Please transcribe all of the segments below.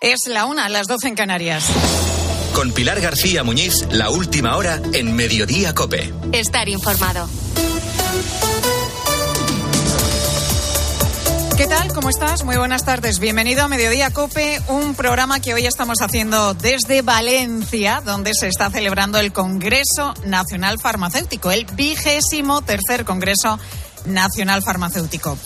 Es la una, las doce en Canarias. Con Pilar García Muñiz, la última hora en Mediodía Cope. Estar informado. ¿Qué tal? ¿Cómo estás? Muy buenas tardes. Bienvenido a Mediodía Cope, un programa que hoy estamos haciendo desde Valencia, donde se está celebrando el Congreso Nacional Farmacéutico, el vigésimo tercer Congreso Nacional Farmacéutico.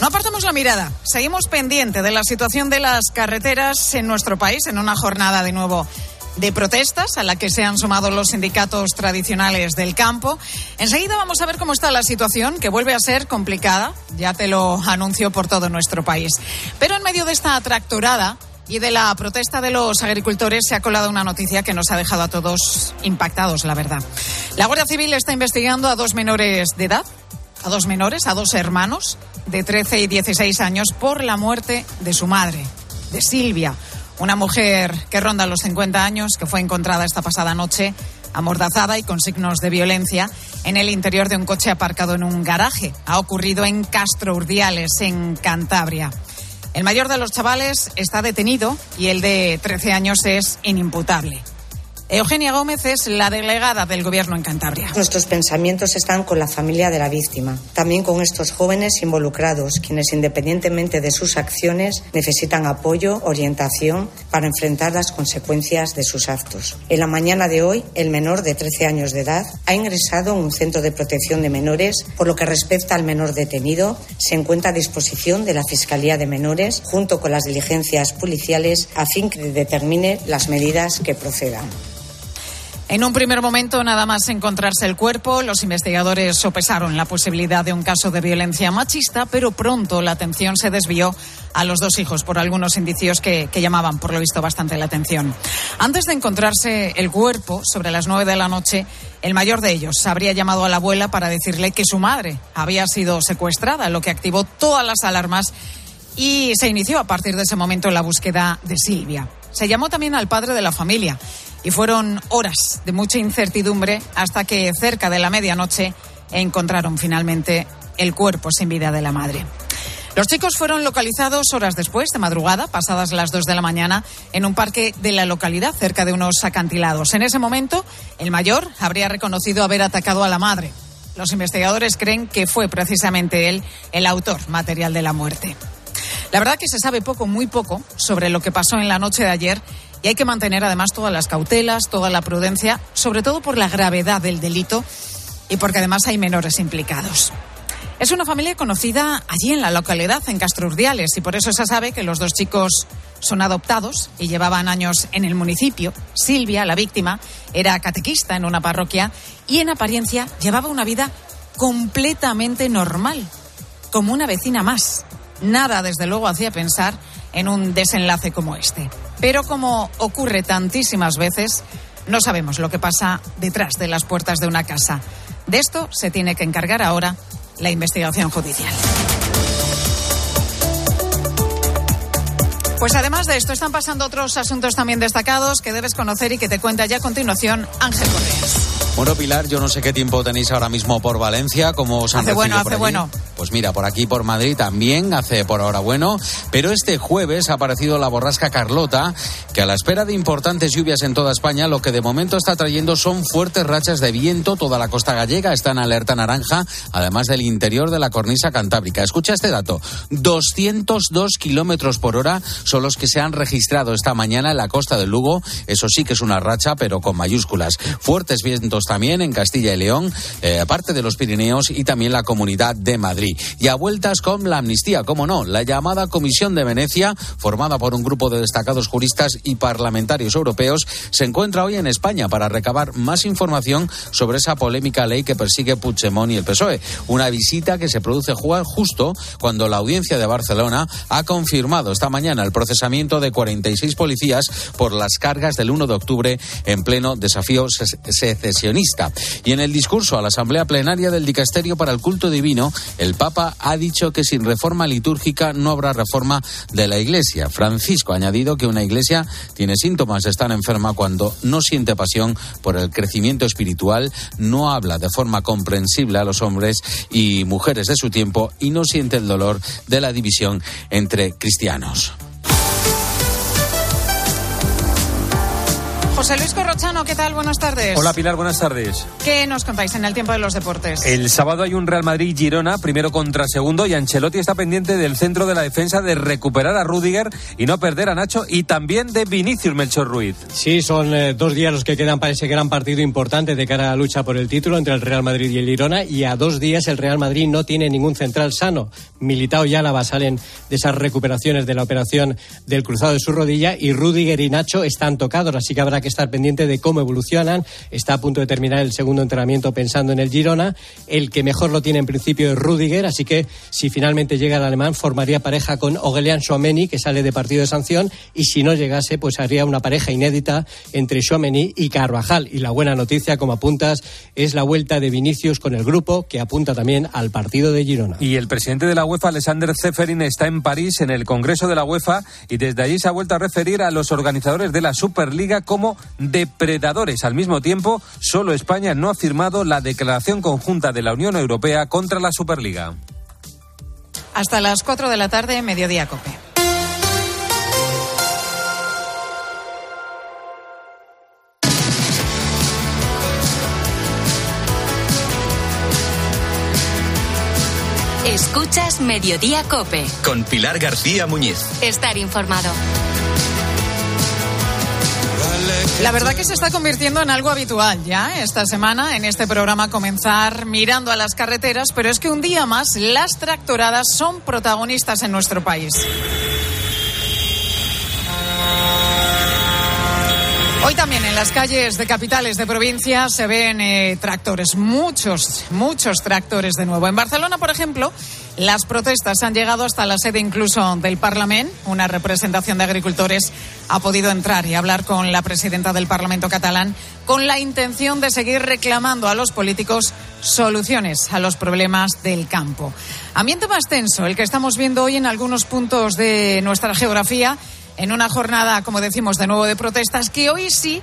No apartamos la mirada, seguimos pendiente de la situación de las carreteras en nuestro país en una jornada de nuevo de protestas a la que se han sumado los sindicatos tradicionales del campo. Enseguida vamos a ver cómo está la situación, que vuelve a ser complicada, ya te lo anuncio por todo nuestro país. Pero en medio de esta tractorada y de la protesta de los agricultores se ha colado una noticia que nos ha dejado a todos impactados, la verdad. La Guardia Civil está investigando a dos menores de edad, a dos menores, a dos hermanos de 13 y 16 años por la muerte de su madre, de Silvia una mujer que ronda los 50 años, que fue encontrada esta pasada noche amordazada y con signos de violencia en el interior de un coche aparcado en un garaje. Ha ocurrido en Castro Urdiales, en Cantabria. El mayor de los chavales está detenido y el de 13 años es inimputable. Eugenia Gómez es la delegada del Gobierno en Cantabria. Nuestros pensamientos están con la familia de la víctima, también con estos jóvenes involucrados, quienes independientemente de sus acciones necesitan apoyo, orientación para enfrentar las consecuencias de sus actos. En la mañana de hoy, el menor de 13 años de edad ha ingresado en un centro de protección de menores. Por lo que respecta al menor detenido, se encuentra a disposición de la Fiscalía de Menores junto con las diligencias policiales a fin que determine las medidas que procedan. En un primer momento, nada más encontrarse el cuerpo, los investigadores sopesaron la posibilidad de un caso de violencia machista, pero pronto la atención se desvió a los dos hijos por algunos indicios que, llamaban, por lo visto, bastante la atención. Antes de encontrarse el cuerpo, sobre las nueve de la noche, el mayor de ellos habría llamado a la abuela para decirle que su madre había sido secuestrada, lo que activó todas las alarmas y se inició a partir de ese momento la búsqueda de Silvia. Se llamó también al padre de la familia y fueron horas de mucha incertidumbre hasta que cerca de la medianoche encontraron finalmente el cuerpo sin vida de la madre. Los chicos fueron localizados horas después, de madrugada, pasadas las dos de la mañana, en un parque de la localidad, cerca de unos acantilados. En ese momento, el mayor habría reconocido haber atacado a la madre. Los investigadores creen que fue precisamente él el autor material de la muerte. La verdad que se sabe poco, muy poco, sobre lo que pasó en la noche de ayer y hay que mantener además todas las cautelas, toda la prudencia, sobre todo por la gravedad del delito y porque además hay menores implicados. Es una familia conocida allí en la localidad, en Urdiales, y por eso se sabe que los dos chicos son adoptados y llevaban años en el municipio. Silvia, la víctima, era catequista en una parroquia y en apariencia llevaba una vida completamente normal, como una vecina más. Nada, desde luego, hacía pensar en un desenlace como este. Pero como ocurre tantísimas veces, no sabemos lo que pasa detrás de las puertas de una casa. De esto se tiene que encargar ahora la investigación judicial. Pues además de esto, están pasando otros asuntos también destacados que debes conocer y que te cuenta ya a continuación Ángel Correas. Bueno, Pilar, yo no sé qué tiempo tenéis ahora mismo por Valencia, como os han Hace bueno, hace bueno. Pues mira, por aquí, por Madrid también hace por ahora bueno, pero este jueves ha aparecido la borrasca Carlota, a la espera de importantes lluvias en toda España, lo que de momento está trayendo son fuertes rachas de viento. Toda la costa gallega está en alerta naranja, además del interior de la cornisa cantábrica. Escucha este dato: 202 kilómetros por hora son los que se han registrado esta mañana en la costa del Lugo. Eso sí que es una racha, pero con mayúsculas. Fuertes vientos también en Castilla y León, eh, aparte de los Pirineos y también la Comunidad de Madrid. Y a vueltas con la amnistía, como no, la llamada Comisión de Venecia, formada por un grupo de destacados juristas y parlamentarios europeos, se encuentra hoy en España para recabar más información sobre esa polémica ley que persigue Puigdemont y el PSOE. Una visita que se produce justo cuando la audiencia de Barcelona ha confirmado esta mañana el procesamiento de 46 policías por las cargas del 1 de octubre en pleno desafío secesionista y en el discurso a la Asamblea Plenaria del Dicasterio para el Culto Divino, el Papa ha dicho que sin reforma litúrgica no habrá reforma de la Iglesia. Francisco ha añadido que una Iglesia tiene síntomas de estar enferma cuando no siente pasión por el crecimiento espiritual, no habla de forma comprensible a los hombres y mujeres de su tiempo y no siente el dolor de la división entre cristianos. José Luis Corrochano, ¿qué tal? Buenas tardes. Hola Pilar, buenas tardes. ¿Qué nos contáis en el tiempo de los deportes? El sábado hay un Real Madrid-Girona, primero contra segundo, y Ancelotti está pendiente del centro de la defensa de recuperar a Rudiger y no perder a Nacho, y también de Vinicius Melchor Ruiz. Sí, son eh, dos días los que quedan para ese gran partido importante de cara a la lucha por el título entre el Real Madrid y el Girona, y a dos días el Real Madrid no tiene ningún central sano. Militao y Álava salen de esas recuperaciones de la operación del cruzado de su rodilla, y Rudiger y Nacho están tocados, así que habrá que estar pendiente de cómo evolucionan. Está a punto de terminar el segundo entrenamiento pensando en el Girona. El que mejor lo tiene en principio es Rudiger, así que si finalmente llega el alemán, formaría pareja con Ogelian Chouameni, que sale de partido de sanción, y si no llegase, pues haría una pareja inédita entre Chouameni y Carvajal. Y la buena noticia, como apuntas, es la vuelta de Vinicius con el grupo, que apunta también al partido de Girona. Y el presidente de la UEFA, Alexander Zeferin, está en París en el Congreso de la UEFA y desde allí se ha vuelto a referir a los organizadores de la Superliga como depredadores. Al mismo tiempo, solo España no ha firmado la declaración conjunta de la Unión Europea contra la Superliga. Hasta las 4 de la tarde, mediodía cope. Escuchas Mediodía Cope. Con Pilar García Muñiz. Estar informado. La verdad que se está convirtiendo en algo habitual ya esta semana en este programa comenzar mirando a las carreteras, pero es que un día más las tractoradas son protagonistas en nuestro país. Hoy también en las calles de capitales de provincia se ven eh, tractores, muchos, muchos tractores de nuevo. En Barcelona, por ejemplo, las protestas han llegado hasta la sede incluso del Parlamento. Una representación de agricultores ha podido entrar y hablar con la presidenta del Parlamento catalán con la intención de seguir reclamando a los políticos soluciones a los problemas del campo. Ambiente más tenso, el que estamos viendo hoy en algunos puntos de nuestra geografía en una jornada, como decimos, de nuevo de protestas que hoy sí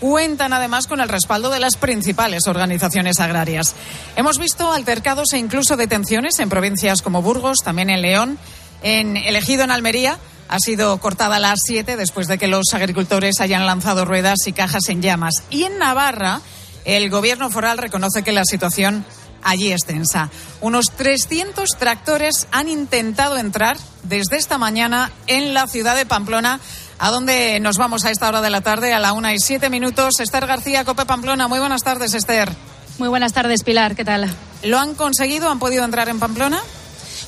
cuentan además con el respaldo de las principales organizaciones agrarias. Hemos visto altercados e incluso detenciones en provincias como Burgos, también en León, en Elegido en Almería. Ha sido cortada a las 7 después de que los agricultores hayan lanzado ruedas y cajas en llamas. Y en Navarra, el gobierno foral reconoce que la situación allí es tensa. Unos 300 tractores han intentado entrar desde esta mañana en la ciudad de Pamplona, a donde nos vamos a esta hora de la tarde, a la una y siete minutos. Esther García, Cope Pamplona. Muy buenas tardes, Esther. Muy buenas tardes, Pilar. ¿Qué tal? ¿Lo han conseguido? ¿Han podido entrar en Pamplona?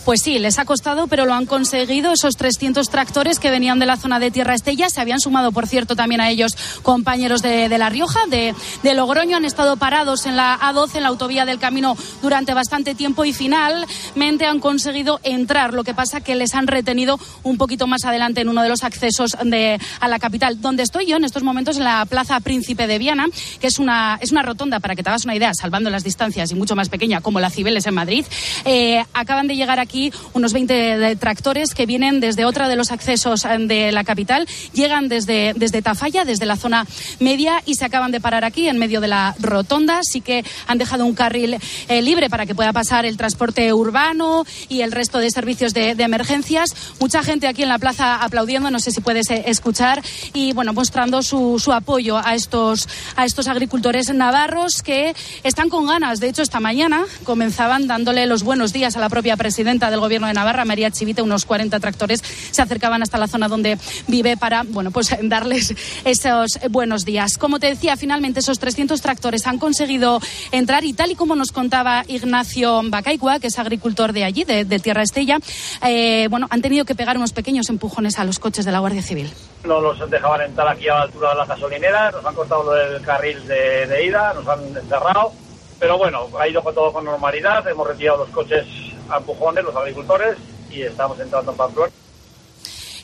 Pues sí, les ha costado, pero lo han conseguido. Esos 300 tractores que venían de la zona de Tierra Estella se habían sumado, por cierto, también a ellos compañeros de, La Rioja, de, de, Logroño. Han estado parados en la A12, en la autovía del camino, durante bastante tiempo y finalmente han conseguido entrar. Lo que pasa que les han retenido un poquito más adelante en uno de los accesos de, a la capital. Donde estoy yo en estos momentos, en la Plaza Príncipe de Viana, que es una, es una rotonda, para que te hagas una idea, salvando las distancias y mucho más pequeña, como la Cibeles en Madrid. Eh, acaban de llegar aquí unos 20 tractores que vienen desde otra de los accesos de la capital, llegan desde, desde Tafalla, desde la zona media y se acaban de parar aquí en medio de la rotonda. Sí que han dejado un carril eh, libre para que pueda pasar el transporte urbano y el resto de servicios de, emergencias. Mucha gente aquí en la plaza aplaudiendo, no sé si puedes eh, escuchar, y bueno, mostrando su, su apoyo a estos, a estos agricultores navarros que están con ganas. De hecho, esta mañana comenzaban dándole los buenos días a la propia presidenta del gobierno de Navarra, María Chivite, unos 40 tractores se acercaban hasta la zona donde vive para, bueno, pues darles esos buenos días. Como te decía, finalmente esos 300 tractores han conseguido entrar y tal y como nos contaba Ignacio Bacaicua, que es agricultor de allí, de, de Tierra Estella, eh, bueno, han tenido que pegar unos pequeños empujones a los coches de la Guardia Civil. No los dejaban entrar aquí a la altura de la gasolinera, nos han cortado el carril de, de ida, nos han encerrado, pero bueno, ha ido todo con normalidad, hemos retirado los coches a empujones los agricultores y estamos entrando en Pamplona.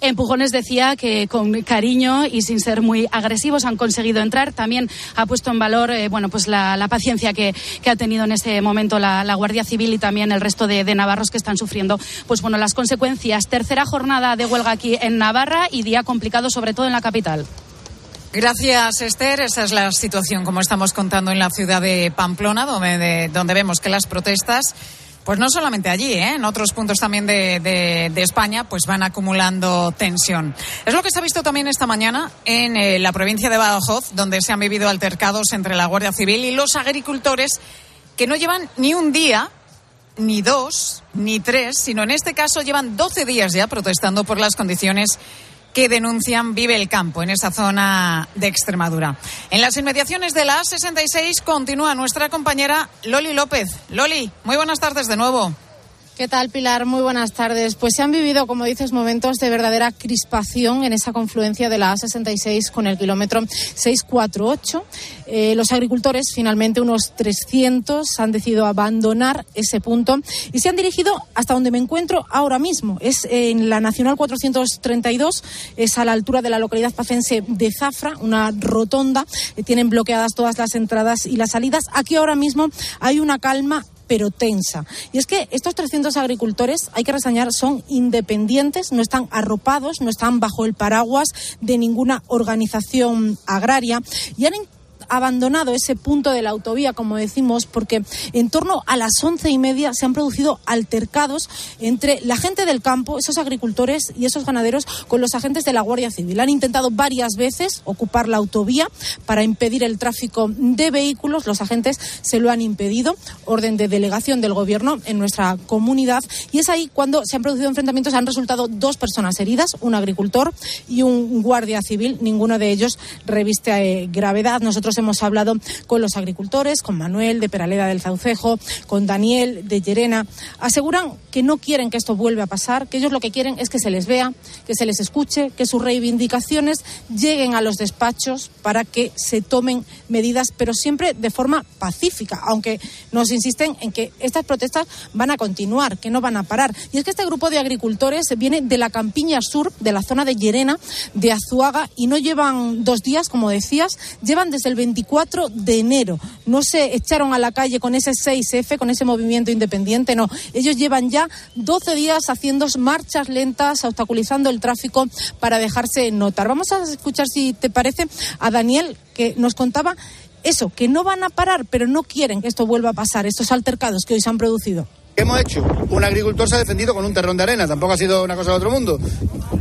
Empujones decía que con cariño y sin ser muy agresivos han conseguido entrar. También ha puesto en valor eh, bueno, pues la, la paciencia que, que, ha tenido en este momento la, la Guardia Civil y también el resto de, de, navarros que están sufriendo pues, bueno, las consecuencias. Tercera jornada de huelga aquí en Navarra y día complicado sobre todo en la capital. Gracias, Esther. Esa es la situación, como estamos contando en la ciudad de Pamplona, donde, de, donde vemos que las protestas pues no solamente allí, ¿eh? en otros puntos también de, de, España, pues van acumulando tensión. Es lo que se ha visto también esta mañana en eh, la provincia de Badajoz, donde se han vivido altercados entre la Guardia Civil y los agricultores que no llevan ni un día ni dos, ni tres, sino en este caso llevan 12 días ya protestando por las condiciones que denuncian vive el campo en esa zona de Extremadura. En las inmediaciones de la A66 continúa nuestra compañera Loli López. Loli, muy buenas tardes de nuevo. ¿Qué tal, Pilar? Muy buenas tardes. Pues se han vivido, como dices, momentos de verdadera crispación en esa confluencia de la A66 con el kilómetro 648. Eh, los agricultores, finalmente unos 300, han decidido abandonar ese punto y se han dirigido hasta donde me encuentro ahora mismo. Es en la Nacional 432, es a la altura de la localidad pacense de Zafra, una rotonda. Eh, tienen bloqueadas todas las entradas y las salidas. Aquí ahora mismo hay una calma pero tensa. Y es que estos 300 agricultores, hay que reseñar, son independientes, no están arropados, no están bajo el paraguas de ninguna organización agraria y han abandonado ese punto de la autovía, como decimos, porque en torno a las once y media se han producido altercados entre la gente del campo, esos agricultores y esos ganaderos, con los agentes de la Guardia Civil. Han intentado varias veces ocupar la autovía para impedir el tráfico de vehículos. Los agentes se lo han impedido. Orden de delegación del Gobierno en nuestra comunidad. Y es ahí cuando se han producido enfrentamientos. Han resultado dos personas heridas, un agricultor y un guardia civil. Ninguno de ellos reviste eh, gravedad. Nosotros hemos hablado con los agricultores, con Manuel de Peraleda del Zaucejo, con Daniel de Llerena. Aseguran que no quieren que esto vuelva a pasar, que ellos lo que quieren es que se les vea, que se les escuche, que sus reivindicaciones lleguen a los despachos para que se tomen medidas, pero siempre de forma pacífica, aunque nos insisten en que estas protestas van a continuar, que no van a parar. Y es que este grupo de agricultores viene de la campiña sur, de la zona de Llerena, de Azuaga, y no llevan dos días, como decías, llevan desde el 24 de enero. No se echaron a la calle con ese 6F, con ese movimiento independiente, no. Ellos llevan ya 12 días haciendo marchas lentas, obstaculizando el tráfico para dejarse notar. Vamos a escuchar, si te parece, a Daniel, que nos contaba eso, que no van a parar, pero no quieren que esto vuelva a pasar, estos altercados que hoy se han producido. ¿Qué hemos hecho? Un agricultor se ha defendido con un terrón de arena, tampoco ha sido una cosa de otro mundo.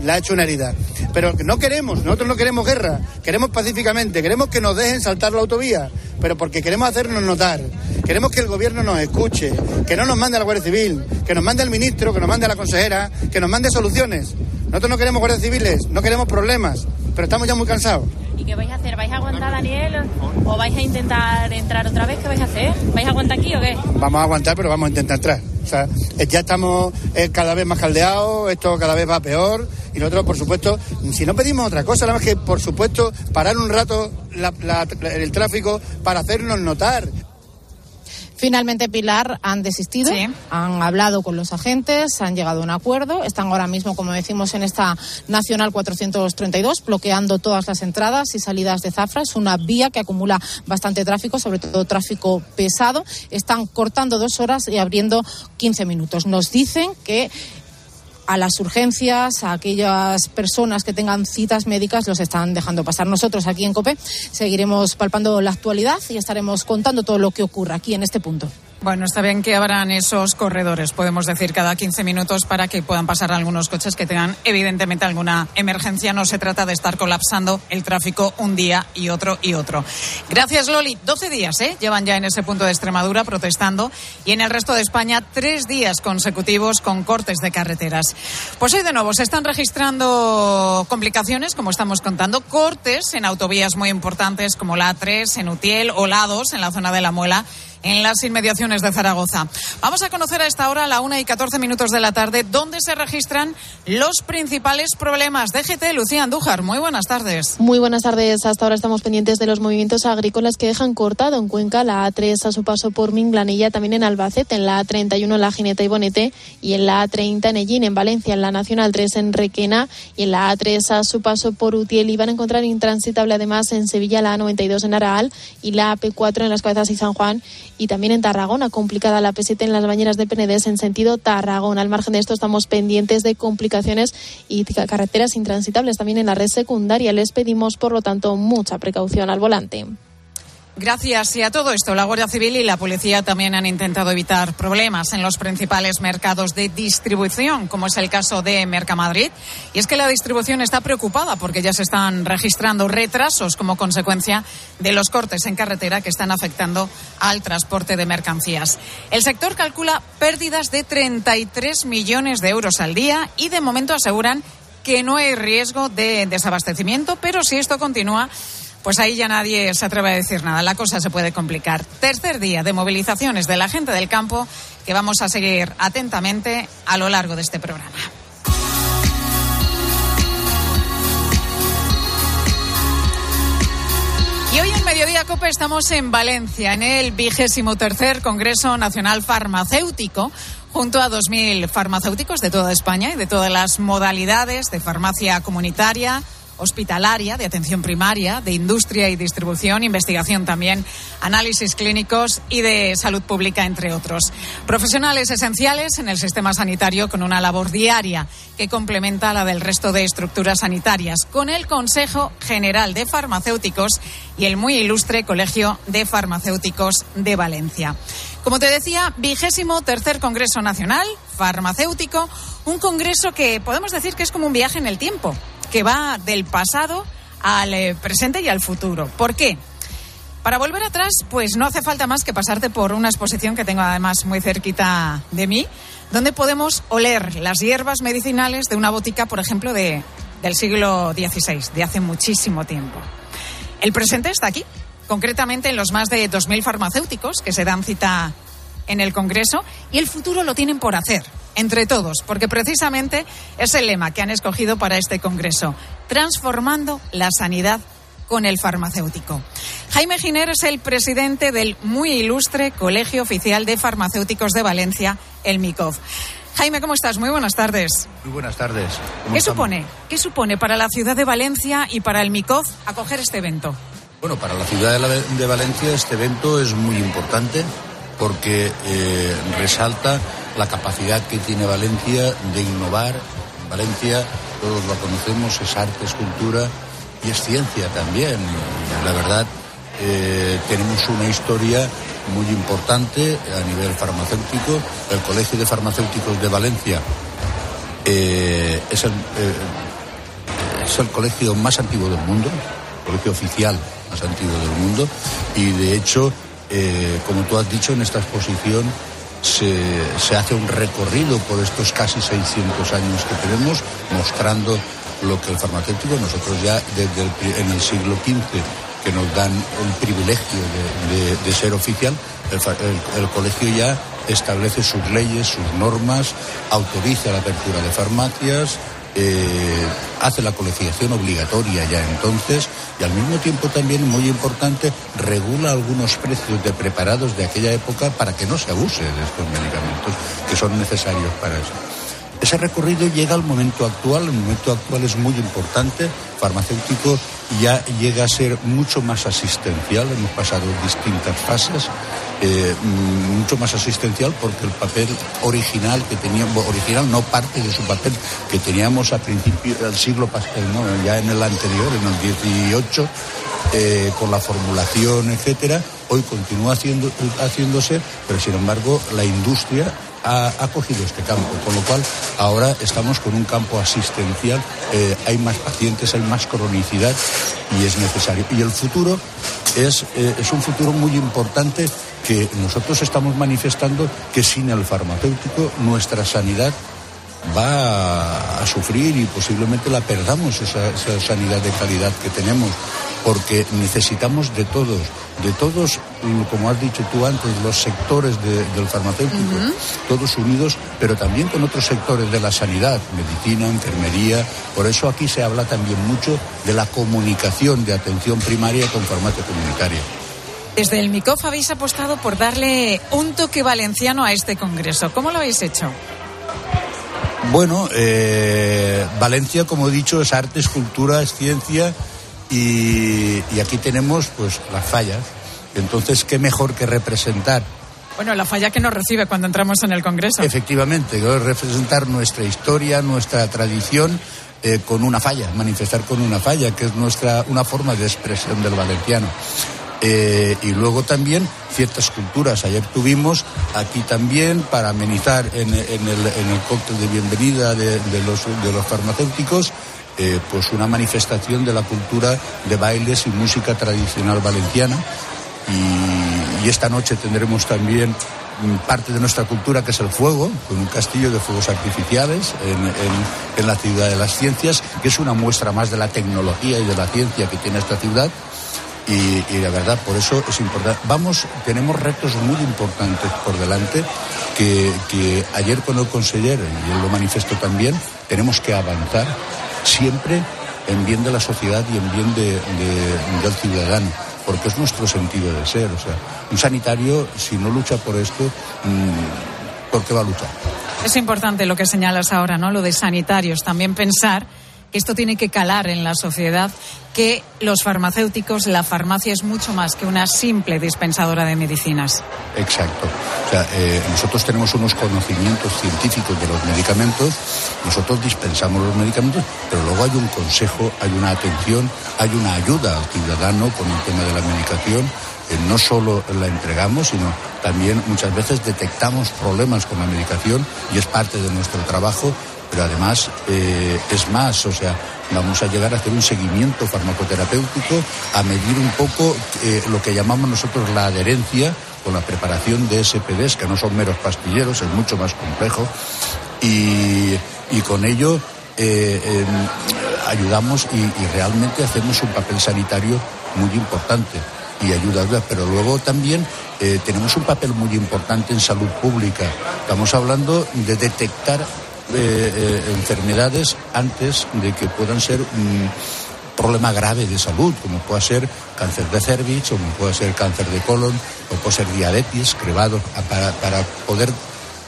Le ha hecho una herida. Pero no queremos, nosotros no queremos guerra, queremos pacíficamente, queremos que nos dejen saltar la autovía, pero porque queremos hacernos notar, queremos que el gobierno nos escuche, que no nos mande a la Guardia Civil, que nos mande al ministro, que nos mande a la consejera, que nos mande soluciones. Nosotros no queremos guardias civiles, no queremos problemas, pero estamos ya muy cansados. ¿Y qué vais a hacer? ¿Vais a aguantar, Daniel? ¿O vais a intentar entrar otra vez? ¿Qué vais a hacer? ¿Vais a aguantar aquí o qué? Vamos a aguantar, pero vamos a intentar entrar. O sea, eh, ya estamos eh, cada vez más caldeados, esto cada vez va peor y nosotros, por supuesto, si no pedimos otra cosa, nada más que, por supuesto, parar un rato el tráfico para hacernos notar. Finalmente, Pilar, han desistido, han hablado con los agentes, han llegado a un acuerdo, están ahora mismo, como decimos, en esta Nacional 432, bloqueando todas las entradas y salidas de Zafra. Es una vía que acumula bastante tráfico, sobre todo tráfico pesado. Están cortando dos horas y abriendo 15 minutos. Nos dicen que a las urgencias, a aquellas personas que tengan citas médicas, los están dejando pasar. Nosotros aquí en COPE seguiremos palpando la actualidad y estaremos contando todo lo que ocurra aquí en este punto. Bueno, está bien que abran esos corredores, podemos decir, cada 15 minutos para que puedan pasar algunos coches que tengan evidentemente alguna emergencia. No se trata de estar colapsando el tráfico un día y otro y otro. Gracias, Loli. 12 días, ¿eh? Llevan ya en ese punto de Extremadura protestando y en el resto de España tres días consecutivos con cortes de carreteras. Pues hoy de nuevo se están registrando complicaciones, como estamos contando, cortes en autovías muy importantes como la A3 en Utiel o la A2 en la zona de la Muela en las inmediaciones de Zaragoza. Vamos a conocer a esta hora, a la una y 14 minutos de la tarde, dónde se registran los principales problemas. DGT, Lucía Andújar, muy buenas tardes. Muy buenas tardes. Hasta ahora estamos pendientes de los movimientos agrícolas que dejan cortado en Cuenca la A3 a su paso por Minglanilla, también en Albacete, en la A31 en la Jineta y Bonete y en la A30 en Ellín, en Valencia, en la Nacional 3 en Requena y en la A3 a su paso por Utiel. Y van a encontrar intransitable además en Sevilla la A92 en Araal y la AP4 en Las Cabezas y San Juan y también en Tarragona, complicada la P7 en las bañeras de Penedés en sentido Tarragona. Al margen de esto estamos pendientes de complicaciones y carreteras intransitables también en la red secundaria. Les pedimos, por lo tanto, mucha precaución al volante. Gracias. Y a todo esto, la Guardia Civil y la Policía también han intentado evitar problemas en los principales mercados de distribución, como es el caso de Mercamadrid. Y es que la distribución está preocupada porque ya se están registrando retrasos como consecuencia de los cortes en carretera que están afectando al transporte de mercancías. El sector calcula pérdidas de 33 millones de euros al día y de momento aseguran que no hay riesgo de desabastecimiento, pero si esto continúa, pues ahí ya nadie se atreve a decir nada. La cosa se puede complicar. Tercer día de movilizaciones de la gente del campo que vamos a seguir atentamente a lo largo de este programa. Y hoy en Mediodía Cope estamos en Valencia, en el vigésimo tercer Congreso Nacional Farmacéutico, junto a 2.000 farmacéuticos de toda España y de todas las modalidades de farmacia comunitaria, hospitalaria, de atención primaria, de industria y distribución, investigación también, análisis clínicos y de salud pública, entre otros. Profesionales esenciales en el sistema sanitario con una labor diaria que complementa la del resto de estructuras sanitarias, con el Consejo General de Farmacéuticos y el muy ilustre Colegio de Farmacéuticos de Valencia. Como te decía, vigésimo tercer Congreso Nacional Farmacéutico, un congreso que podemos decir que es como un viaje en el tiempo que va del pasado al eh, presente y al futuro. ¿Por qué? Para volver atrás, pues no hace falta más que pasarte por una exposición que tengo además muy cerquita de mí, donde podemos oler las hierbas medicinales de una botica, por ejemplo, de, del siglo XVI, de hace muchísimo tiempo. El presente está aquí, concretamente en los más de 2.000 farmacéuticos que se dan cita en el Congreso, y el futuro lo tienen por hacer entre todos, porque precisamente es el lema que han escogido para este Congreso, transformando la sanidad con el farmacéutico. Jaime Giner es el presidente del muy ilustre Colegio Oficial de Farmacéuticos de Valencia, el MICOV. Jaime, ¿cómo estás? Muy buenas tardes. Muy buenas tardes. ¿Qué supone? ¿Qué supone para la ciudad de Valencia y para el MICOV acoger este evento? Bueno, para la ciudad de, Valencia este evento es muy importante porque eh, resalta la capacidad que tiene Valencia de innovar. Valencia, todos lo conocemos, es arte, es cultura y es ciencia también. la verdad, eh, tenemos una historia muy importante a nivel farmacéutico. El Colegio de Farmacéuticos de Valencia eh, es, el, colegio más antiguo del mundo, colegio oficial más antiguo del mundo, y de hecho eh, como tú has dicho, en esta exposición se, hace un recorrido por estos casi 600 años que tenemos, mostrando lo que el farmacéutico, nosotros ya desde el, en el siglo XV, que nos dan el privilegio de, ser oficial, el, colegio ya establece sus leyes, sus normas, autoriza la apertura de farmacias, eh, hace la colegiación obligatoria ya entonces y al mismo tiempo también, muy importante, regula algunos precios de preparados de aquella época para que no se abuse de estos medicamentos que son necesarios para eso. Ese recorrido llega al momento actual, el momento actual es muy importante, farmacéutico ya llega a ser mucho más asistencial, hemos pasado distintas fases, eh, mm, mucho más asistencial porque el papel original que teníamos, original no parte de su papel que teníamos a principios del siglo pasado, ya en el anterior, en el 18, eh, con la formulación, etcétera, hoy continúa haciendo, haciéndose, pero sin embargo la industria ha, cogido este campo, con lo cual ahora estamos con un campo asistencial, eh, hay más pacientes, hay más cronicidad y es necesario. Y el futuro es, eh, es un futuro muy importante que nosotros estamos manifestando que sin el farmacéutico nuestra sanidad va a, sufrir y posiblemente la perdamos esa, sanidad de calidad que tenemos porque necesitamos de todos, de todos, como has dicho tú antes, los sectores del farmacéutico, todos unidos, pero también con otros sectores de la sanidad, medicina, enfermería. Por eso aquí se habla también mucho de la comunicación de atención primaria con farmacia comunitaria. Desde el MICOF habéis apostado por darle un toque valenciano a este congreso. ¿Cómo lo habéis hecho? Bueno, eh, Valencia, como he dicho, es arte, es cultura, es ciencia y, aquí tenemos pues las fallas. Entonces, ¿qué mejor que representar bueno, la falla que nos recibe cuando entramos en el Congreso. Efectivamente, representar nuestra historia, nuestra tradición eh, con una falla, manifestar con una falla, que es nuestra una forma de expresión del valenciano. Eh, y luego también ciertas culturas. Ayer tuvimos aquí también, para amenizar en, el, en cóctel de bienvenida de, los, de los farmacéuticos, eh, pues una manifestación de la cultura de bailes y música tradicional valenciana. Y, esta noche tendremos también parte de nuestra cultura que es el fuego, con un castillo de fuegos artificiales en, en la ciudad de las ciencias, que es una muestra más de la tecnología y de la ciencia que tiene esta ciudad y, la verdad por eso es importante. Vamos, tenemos retos muy importantes por delante que, ayer con el consejero, y él lo manifestó también, tenemos que avanzar siempre en bien de la sociedad y en bien de, del ciudadano, porque es nuestro sentido de ser. O sea, un sanitario, si no lucha por esto, mm, ¿por qué va a luchar? Es importante lo que señalas ahora, ¿no? Lo de sanitarios. También pensar esto tiene que calar en la sociedad, que los farmacéuticos, la farmacia es mucho más que una simple dispensadora de medicinas. Exacto. O sea, eh, nosotros tenemos unos conocimientos científicos de los medicamentos, nosotros dispensamos los medicamentos, pero luego hay un consejo, hay una atención, hay una ayuda al ciudadano con el tema de la medicación. No solo la entregamos, sino también muchas veces detectamos problemas con la medicación y es parte de nuestro trabajo pero además eh, es más, o sea, vamos a llegar a hacer un seguimiento farmacoterapéutico, a medir un poco eh, lo que llamamos nosotros la adherencia con la preparación de SPDs, que no son meros pastilleros, es mucho más complejo, y, con ello eh, em, ayudamos y, realmente hacemos un papel sanitario muy importante y ayuda, pero luego también tenemos un papel muy importante en salud pública. Estamos hablando de detectar eh, enfermedades antes de que puedan ser un problema grave de salud, como puede ser cáncer de cervix, como puede ser cáncer de colon, o puede ser diabetes, crevado, para, para poder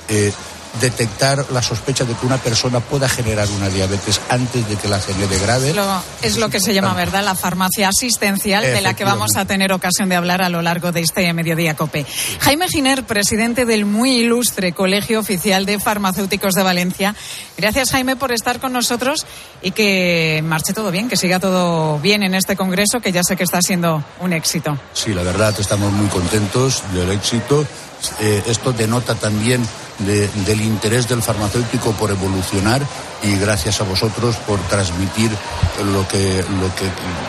eh, detectar la sospecha de que una persona pueda generar una diabetes antes de que la genere grave. es lo que se llama, ¿verdad?, la farmacia asistencial, de la que vamos a tener ocasión de hablar a lo largo de este Mediodía COPE. Jaime Giner, presidente del muy ilustre Colegio Oficial de Farmacéuticos de Valencia. Gracias, Jaime, por estar con nosotros y que marche todo bien, que siga todo bien en este congreso, que ya sé que está siendo un éxito. Sí, la verdad, estamos muy contentos del éxito. Eh, esto denota también del interés del farmacéutico por evolucionar y gracias a vosotros por transmitir lo que, lo que,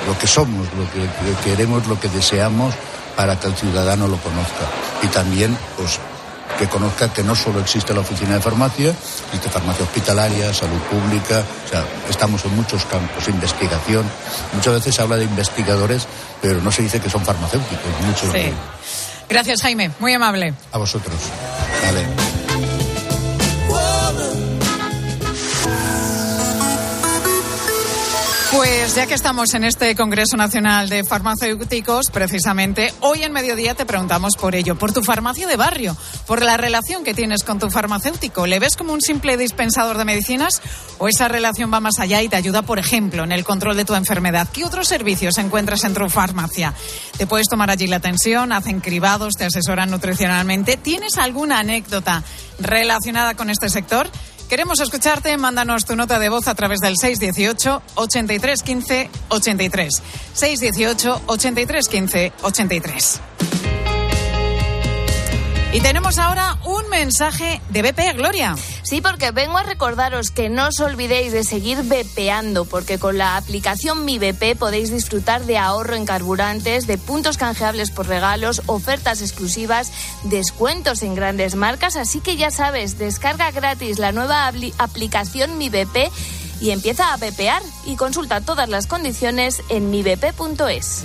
lo que somos, lo que, queremos, lo que deseamos para que el ciudadano lo conozca. Y también, pues, que conozca que no solo existe la oficina de farmacia, existe farmacia hospitalaria, salud pública, o sea, estamos en muchos campos, investigación. Muchas veces se habla de investigadores, pero no se dice que son farmacéuticos, muchos. Sí. Gracias, Jaime. Muy amable. A vosotros. Vale. Pues ya que estamos en este Congreso Nacional de Farmacéuticos, precisamente hoy en mediodía te preguntamos por ello, por tu farmacia de barrio, por la relación que tienes con tu farmacéutico. ¿Le ves como un simple dispensador de medicinas o esa relación va más allá y te ayuda, por ejemplo, en el control de tu enfermedad? ¿Qué otros servicios encuentras en tu farmacia? ¿Te puedes tomar allí la atención? ¿Hacen cribados? ¿Te asesoran nutricionalmente? ¿Tienes alguna anécdota relacionada con este sector? Queremos escucharte, mándanos tu nota de voz a través del 618 83 15 83. 618 83 15 83. Y tenemos ahora un mensaje de BP, Gloria. Sí, porque vengo a recordaros que no os olvidéis de seguir BPando, porque con la aplicación Mi BP podéis disfrutar de ahorro en carburantes, de puntos canjeables por regalos, ofertas exclusivas, descuentos en grandes marcas. Así que ya sabes, descarga gratis la nueva aplicación Mi BP y empieza a BPar y consulta todas las condiciones en mibp.es.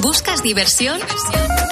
¿Buscas diversión?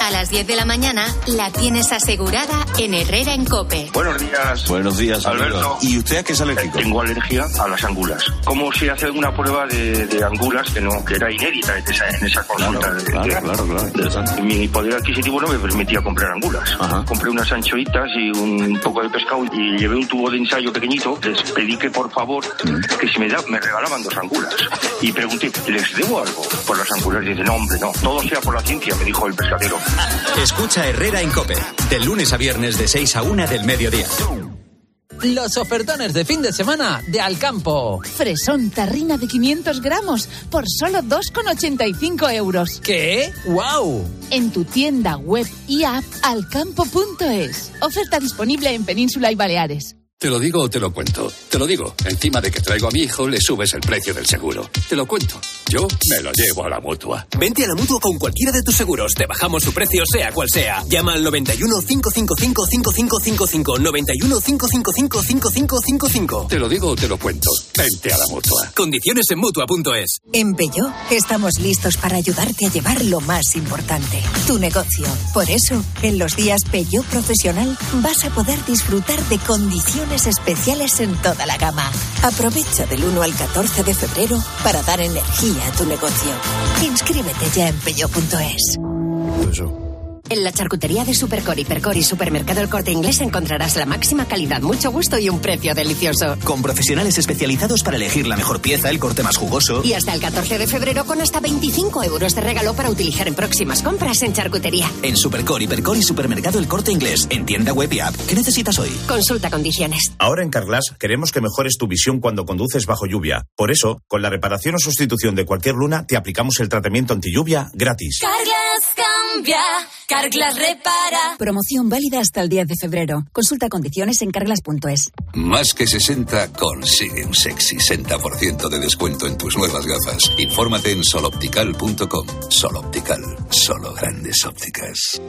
A las 10 de la mañana la tienes asegurada en Herrera en Cope. Buenos días. Buenos días, Alberto. ¿Y usted a qué es alérgico? Tengo alergia a las angulas. ¿Cómo se hace una prueba de, angulas que no que era inédita en esa, en esa consulta? Claro, claro, claro, Interesante. Mi poder adquisitivo no me permitía comprar angulas. Compré unas anchoitas y un poco de pescado y llevé un tubo de ensayo pequeñito. Les pedí que por favor mm. que si me, da, me regalaban dos angulas. Y pregunté, ¿les debo algo por las angulas? Y dice, no, hombre, no sea por la ciencia, me dijo el pescadero. Escucha Herrera en Cope, de lunes a viernes de 6 a 1 del mediodía. Los ofertones de fin de semana de Alcampo. Fresón tarrina de 500 gramos por solo 2,85 euros. ¿Qué? ¡Wow! En tu tienda web y app alcampo.es. Oferta disponible en Península y Baleares. Te lo digo o te lo cuento. Te lo digo. Encima de que traigo a mi hijo, le subes el precio del seguro. Te lo cuento. Yo me lo llevo a la mutua. Vente a la mutua con cualquiera de tus seguros. Te bajamos su precio, sea cual sea. Llama al 91 555 5555. 91 555 5555. Te lo digo o te lo cuento. Vente a la mutua. Condiciones en mutua.es. En Peugeot estamos listos para ayudarte a llevar lo más importante, tu negocio. Por eso, en los días Peugeot Profesional vas a poder disfrutar de condiciones especiales en toda la gama. Aprovecha del 1 al 14 de febrero para dar energía a tu negocio. Inscríbete ya en peyo.es. En la charcutería de Supercor, Hipercor y Supermercado El Corte Inglés encontrarás la máxima calidad, mucho gusto y un precio delicioso. Con profesionales especializados para elegir la mejor pieza, el corte más jugoso. Y hasta el 14 de febrero con hasta 25 euros de regalo para utilizar en próximas compras en charcutería. En Supercor, Hipercor y Supermercado El Corte Inglés, en tienda web y app. ¿Qué necesitas hoy? Consulta condiciones. Ahora en Carglass queremos que mejores tu visión cuando conduces bajo lluvia. Por eso, con la reparación o sustitución de cualquier luna, te aplicamos el tratamiento anti lluvia gratis. Carglass cambia, Carglass repara. Promoción válida hasta el 10 de febrero. Consulta condiciones en carglass.es. Más que 60 consigue un sexy 60% de descuento en tus nuevas gafas. Infórmate en soloptical.com. Soloptical, solo grandes ópticas.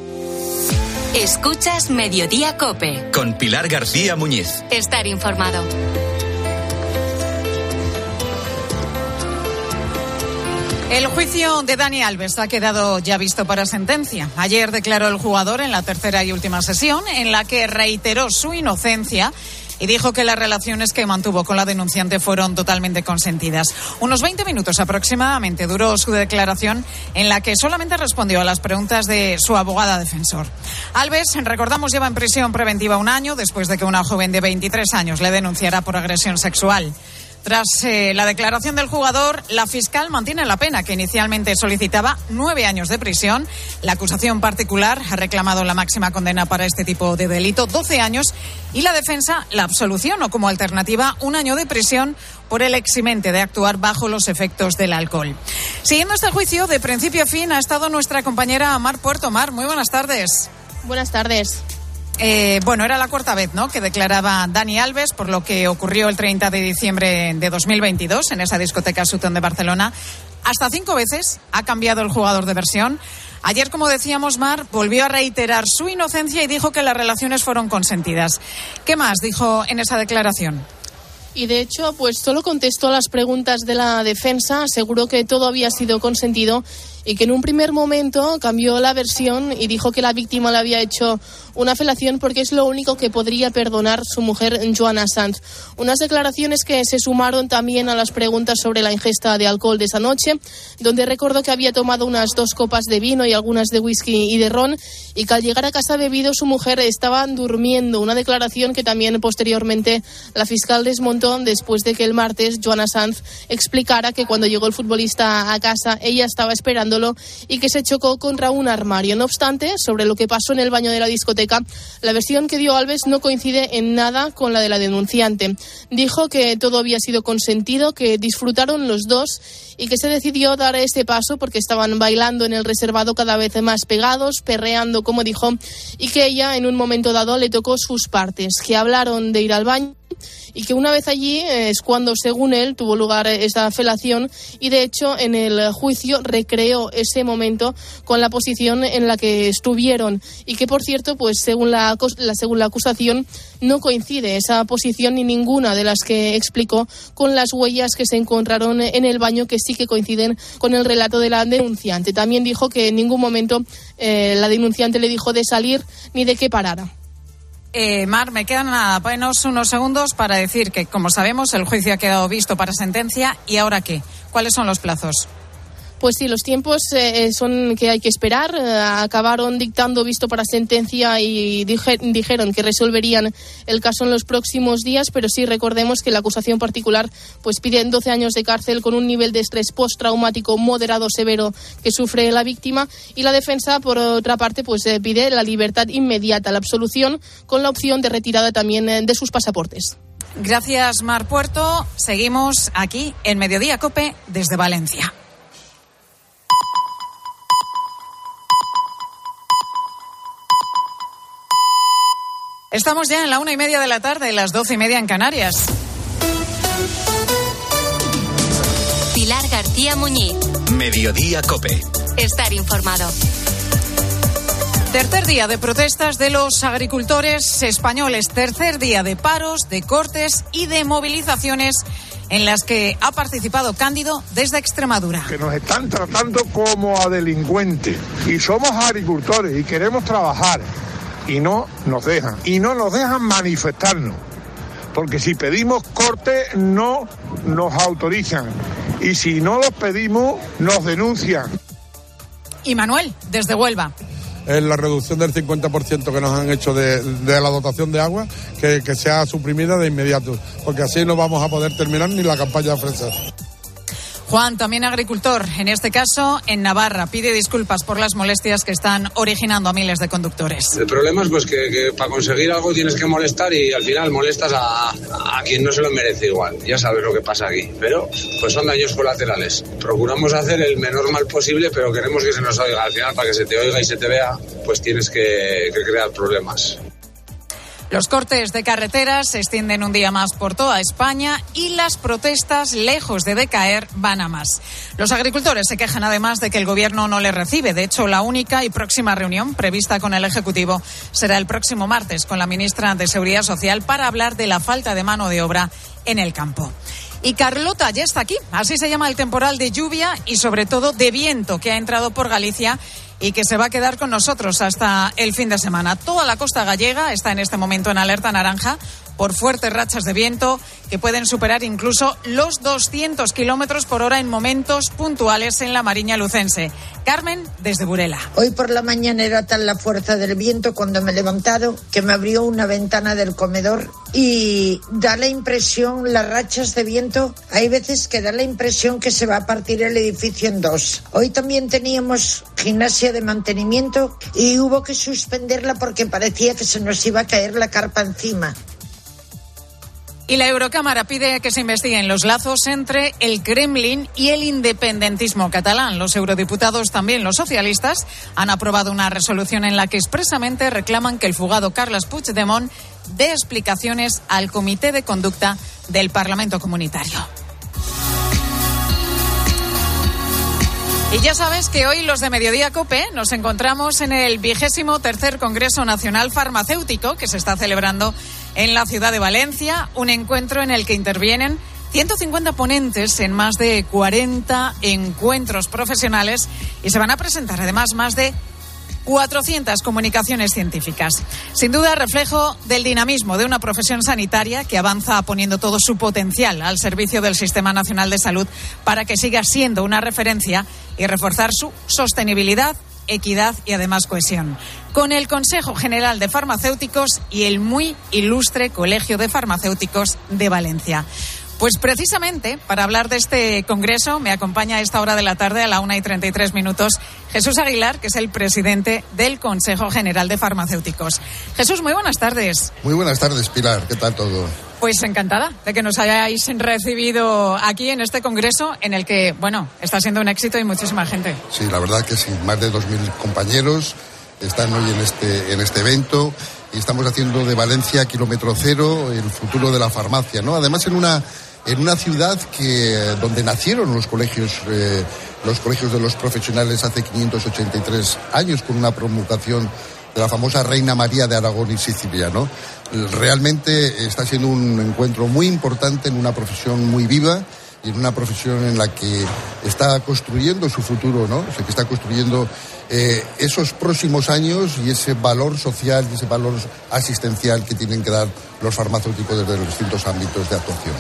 Escuchas Mediodía Cope. Con Pilar García Muñiz. Estar informado. El juicio de Dani Alves ha quedado ya visto para sentencia. Ayer declaró el jugador en la tercera y última sesión, en la que reiteró su inocencia y dijo que las relaciones que mantuvo con la denunciante fueron totalmente consentidas. Unos 20 minutos aproximadamente duró su declaración en la que solamente respondió a las preguntas de su abogada defensor. Alves, recordamos, lleva en prisión preventiva un año después de que una joven de 23 años le denunciara por agresión sexual. Tras eh, la declaración del jugador, la fiscal mantiene la pena que inicialmente solicitaba nueve años de prisión. La acusación particular ha reclamado la máxima condena para este tipo de delito, 12 años, y la defensa la absolución o como alternativa un año de prisión por el eximente de actuar bajo los efectos del alcohol. Siguiendo este juicio, de principio a fin, ha estado nuestra compañera Mar Puerto. Mar, muy buenas tardes. Buenas tardes. Eh, bueno, era la cuarta vez ¿no? que declaraba Dani Alves por lo que ocurrió el 30 de diciembre de 2022 en esa discoteca Sutton de Barcelona. Hasta cinco veces ha cambiado el jugador de versión. Ayer, como decíamos, Mar volvió a reiterar su inocencia y dijo que las relaciones fueron consentidas. ¿Qué más dijo en esa declaración? y de hecho pues solo contestó a las preguntas de la defensa, aseguró que todo había sido consentido y que en un primer momento cambió la versión y dijo que la víctima le había hecho una felación porque es lo único que podría perdonar su mujer Joana Sanz. Unas declaraciones que se sumaron también a las preguntas sobre la ingesta de alcohol de esa noche, donde recordó que había tomado unas dos copas de vino y algunas de whisky y de ron y que al llegar a casa bebido su mujer estaba durmiendo. Una declaración que también posteriormente la fiscal desmontó después de que el martes Joana Sanz explicara que cuando llegó el futbolista a casa ella estaba y que se chocó contra un armario. No obstante, sobre lo que pasó en el baño de la discoteca, la versión que dio Alves no coincide en nada con la de la denunciante. Dijo que todo había sido consentido, que disfrutaron los dos y que se decidió dar este paso porque estaban bailando en el reservado cada vez más pegados, perreando, como dijo, y que ella en un momento dado le tocó sus partes, que hablaron de ir al baño y que una vez allí es cuando, según él, tuvo lugar esa felación y de hecho en el juicio recreó ese momento con la posición en la que estuvieron y que, por cierto, pues según la, la según la acusación no coincide esa posición ni ninguna de las que explicó con las huellas que se encontraron en el baño que sí que coinciden con el relato de la denunciante. También dijo que en ningún momento eh, la denunciante le dijo de salir ni de que parara. Eh, Mar, me quedan apenas unos segundos para decir que, como sabemos, el juicio ha quedado visto para sentencia. ¿Y ahora qué? ¿Cuáles son los plazos? Pues sí, los tiempos eh, son que hay que esperar. Eh, acabaron dictando visto para sentencia y dijeron que resolverían el caso en los próximos días, pero sí recordemos que la acusación particular pues pide 12 años de cárcel con un nivel de estrés postraumático moderado severo que sufre la víctima y la defensa por otra parte pues eh, pide la libertad inmediata, la absolución con la opción de retirada también de sus pasaportes. Gracias, Mar Puerto. Seguimos aquí en Mediodía Cope desde Valencia. Estamos ya en la una y media de la tarde, las doce y media en Canarias. Pilar García Muñiz. Mediodía Cope. Estar informado. Tercer día de protestas de los agricultores españoles. Tercer día de paros, de cortes y de movilizaciones en las que ha participado Cándido desde Extremadura. Que nos están tratando como a delincuentes y somos agricultores y queremos trabajar y no nos dejan. Y no nos dejan manifestarnos. Porque si pedimos corte no nos autorizan. Y si no los pedimos, nos denuncian. Y Manuel, desde Huelva es la reducción del 50% que nos han hecho de, la dotación de agua, que, que, sea suprimida de inmediato, porque así no vamos a poder terminar ni la campaña de fresas. Juan, también agricultor, en este caso en Navarra, pide disculpas por las molestias que están originando a miles de conductores. El problema es pues que, para conseguir algo tienes que molestar y al final molestas a, a, quien no se lo merece igual. Ya sabes lo que pasa aquí. Pero pues son daños colaterales. Procuramos hacer el menor mal posible, pero queremos que se nos oiga. Al final, para que se te oiga y se te vea, pues tienes que, que crear problemas. Los cortes de carreteras se extienden un día más por toda España y las protestas, lejos de decaer, van a más. Los agricultores se quejan además de que el gobierno no les recibe. De hecho, la única y próxima reunión prevista con el Ejecutivo será el próximo martes con la ministra de Seguridad Social para hablar de la falta de mano de obra en el campo. Y Carlota ya está aquí. Así se llama el temporal de lluvia y sobre todo de viento que ha entrado por Galicia y que se va a quedar con nosotros hasta el fin de semana. Toda la costa gallega está en este momento en alerta naranja por fuertes rachas de viento que pueden superar incluso los 200 kilómetros por hora en momentos puntuales en la Mariña Lucense. Carmen, desde Burela. Hoy por la mañana era tal la fuerza del viento cuando me he levantado que me abrió una ventana del comedor y da la impresión, las rachas de viento, hay veces que da la impresión que se va a partir el edificio en dos. Hoy también teníamos gimnasia de mantenimiento y hubo que suspenderla porque parecía que se nos iba a caer la carpa encima. Y la Eurocámara pide que se investiguen los lazos entre el Kremlin y el independentismo catalán. Los eurodiputados, también los socialistas, han aprobado una resolución en la que expresamente reclaman que el fugado Carles Puigdemont dé explicaciones al Comité de Conducta del Parlamento Comunitario. Y ya sabes que hoy los de Mediodía Cope nos encontramos en el vigésimo tercer Congreso Nacional Farmacéutico que se está celebrando en la ciudad de Valencia, un encuentro en el que intervienen 150 ponentes en más de 40 encuentros profesionales y se van a presentar además más de 400 comunicaciones científicas. Sin duda, reflejo del dinamismo de una profesión sanitaria que avanza poniendo todo su potencial al servicio del Sistema Nacional de Salud para que siga siendo una referencia y reforzar su sostenibilidad equidad y además cohesión. Con el Consejo General de Farmacéuticos y el muy ilustre Colegio de Farmacéuticos de Valencia. Pues precisamente para hablar de este congreso me acompaña a esta hora de la tarde, a la una y treinta y tres minutos, Jesús Aguilar, que es el presidente del Consejo General de Farmacéuticos. Jesús, muy buenas tardes. Muy buenas tardes, Pilar. ¿Qué tal todo? Pues encantada de que nos hayáis recibido aquí en este congreso en el que, bueno, está siendo un éxito y muchísima gente. Sí, la verdad que sí, más de 2.000 compañeros están hoy en este, en este evento y estamos haciendo de Valencia kilómetro cero el futuro de la farmacia, ¿no? Además en una en una ciudad que donde nacieron los colegios eh, los colegios de los profesionales hace 583 años con una promulgación de la famosa Reina María de Aragón y Sicilia, ¿no? Realmente está siendo un encuentro muy importante en una profesión muy viva y en una profesión en la que está construyendo su futuro, ¿no? O sea, que está construyendo eh, esos próximos años y ese valor social y ese valor asistencial que tienen que dar los farmacéuticos desde los distintos ámbitos de actuación.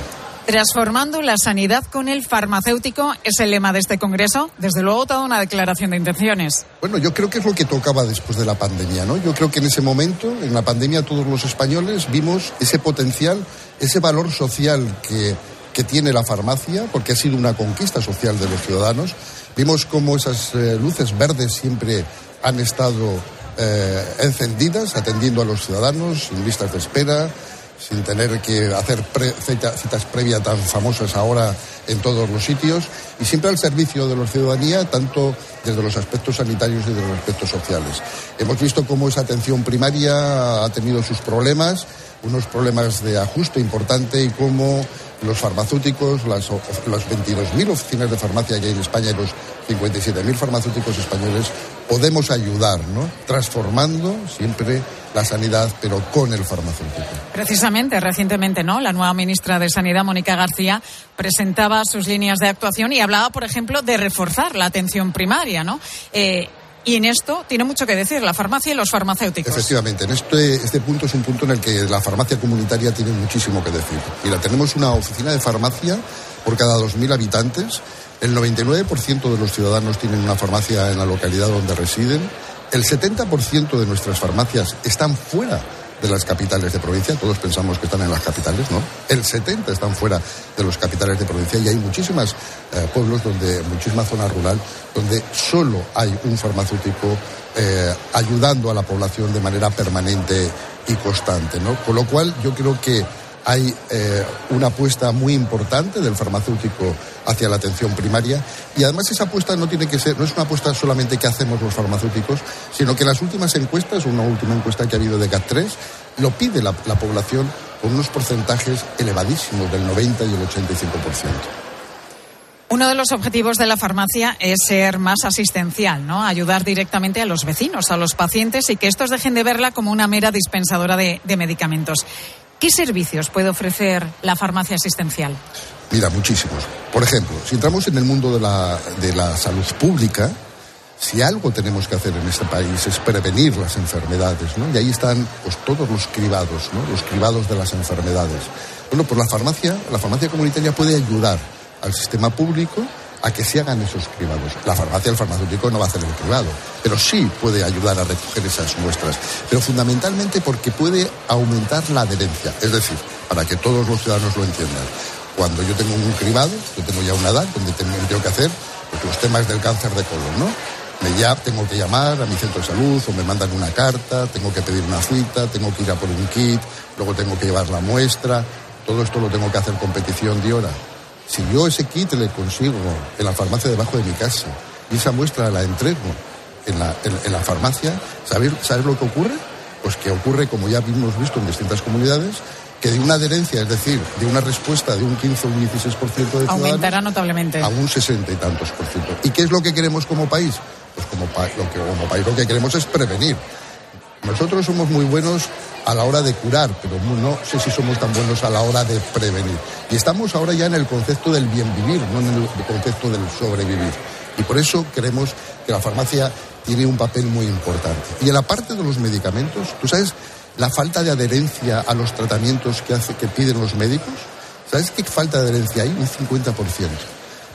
Transformando la sanidad con el farmacéutico es el lema de este congreso. Desde luego, toda una declaración de intenciones. Bueno, yo creo que es lo que tocaba después de la pandemia, ¿no? Yo creo que en ese momento, en la pandemia, todos los españoles vimos ese potencial, ese valor social que, que tiene la farmacia, porque ha sido una conquista social de los ciudadanos. Vimos cómo esas eh, luces verdes siempre han estado eh, encendidas, atendiendo a los ciudadanos, sin listas de espera, sin tener que hacer citas previas tan famosas ahora en todos los sitios y siempre al servicio de la ciudadanía, tanto desde los aspectos sanitarios y desde los aspectos sociales. Hemos visto cómo esa atención primaria ha tenido sus problemas, unos problemas de ajuste importante y cómo los farmacéuticos, las, las 22.000 oficinas de farmacia que hay en España y los 57.000 farmacéuticos españoles podemos ayudar, ¿no? Transformando siempre la sanidad, pero con el farmacéutico. Precisamente, recientemente, ¿no? La nueva ministra de Sanidad, Mónica García, presentaba sus líneas de actuación y hablaba, por ejemplo, de reforzar la atención primaria, ¿no? Eh, y en esto tiene mucho que decir la farmacia y los farmacéuticos. Efectivamente, en este, este punto es un punto en el que la farmacia comunitaria tiene muchísimo que decir. Mira, tenemos una oficina de farmacia por cada 2.000 habitantes. El 99% de los ciudadanos tienen una farmacia en la localidad donde residen. El 70% de nuestras farmacias están fuera de las capitales de provincia, todos pensamos que están en las capitales, ¿no? El 70 están fuera de los capitales de provincia y hay muchísimas eh, pueblos donde, muchísima zona rural, donde solo hay un farmacéutico eh, ayudando a la población de manera permanente y constante, ¿no? Con lo cual yo creo que hay eh, una apuesta muy importante del farmacéutico hacia la atención primaria y además esa apuesta no tiene que ser, no es una apuesta solamente que hacemos los farmacéuticos, sino que las últimas encuestas, una última encuesta que ha habido de GAT3, lo pide la, la población con unos porcentajes elevadísimos del 90 y el 85%. Uno de los objetivos de la farmacia es ser más asistencial, ¿no? Ayudar directamente a los vecinos, a los pacientes y que estos dejen de verla como una mera dispensadora de, de medicamentos. ¿Qué servicios puede ofrecer la farmacia asistencial? Mira, muchísimos. Por ejemplo, si entramos en el mundo de la, de la salud pública, si algo tenemos que hacer en este país es prevenir las enfermedades, ¿no? Y ahí están pues todos los cribados, ¿no? Los cribados de las enfermedades. Bueno, pues la farmacia, la farmacia comunitaria puede ayudar al sistema público a que se hagan esos cribados. La farmacia, el farmacéutico no va a hacer el cribado, pero sí puede ayudar a recoger esas muestras. Pero fundamentalmente porque puede aumentar la adherencia. Es decir, para que todos los ciudadanos lo entiendan. Cuando yo tengo un cribado, yo tengo ya una edad donde tengo que hacer pues, los temas del cáncer de colon, ¿no? Me ya tengo que llamar a mi centro de salud o me mandan una carta, tengo que pedir una cita, tengo que ir a por un kit, luego tengo que llevar la muestra. Todo esto lo tengo que hacer con petición de hora. Si yo ese kit le consigo en la farmacia debajo de mi casa y esa muestra la entrego en la, en, la farmacia, ¿sabes, ¿sabes lo que ocurre? Pues que ocurre, como ya hemos visto en distintas comunidades, que de una adherencia, es decir, de una respuesta de un 15 o un 16% de Aumentará notablemente. A un 60 y tantos por ciento. ¿Y qué es lo que queremos como país? Pues como, lo que, como país lo que queremos es prevenir. Nosotros somos muy buenos a la hora de curar, pero no sé si somos tan buenos a la hora de prevenir. Y estamos ahora ya en el concepto del bien vivir, no en el concepto del sobrevivir. Y por eso creemos que la farmacia tiene un papel muy importante. Y en la parte de los medicamentos, ¿tú sabes la falta de adherencia a los tratamientos que, hace, que piden los médicos? ¿Sabes qué falta de adherencia hay? Un 50%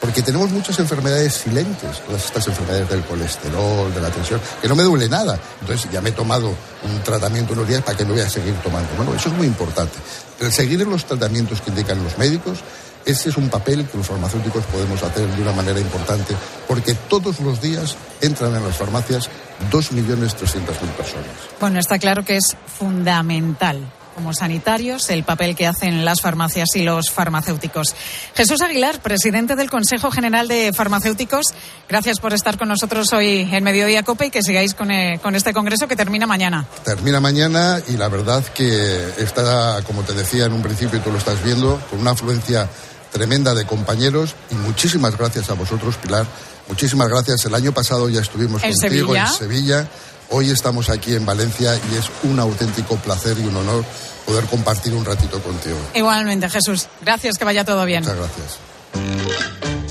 porque tenemos muchas enfermedades silentes, todas estas enfermedades del colesterol, de la tensión, que no me duele nada. Entonces ya me he tomado un tratamiento unos días para que no voy a seguir tomando. Bueno, eso es muy importante. El seguir los tratamientos que indican los médicos, ese es un papel que los farmacéuticos podemos hacer de una manera importante, porque todos los días entran en las farmacias 2.300.000 personas. Bueno, está claro que es fundamental como sanitarios el papel que hacen las farmacias y los farmacéuticos. Jesús Aguilar, presidente del Consejo General de Farmacéuticos, gracias por estar con nosotros hoy en Mediodía Cope y que sigáis con, eh, con este congreso que termina mañana. Termina mañana y la verdad que está, como te decía en un principio y tú lo estás viendo, con una afluencia tremenda de compañeros y muchísimas gracias a vosotros, Pilar. Muchísimas gracias. El año pasado ya estuvimos contigo en Sevilla Hoy estamos aquí en Valencia y es un auténtico placer y un honor poder compartir un ratito contigo. Igualmente, Jesús. Gracias, que vaya todo bien. Muchas gracias.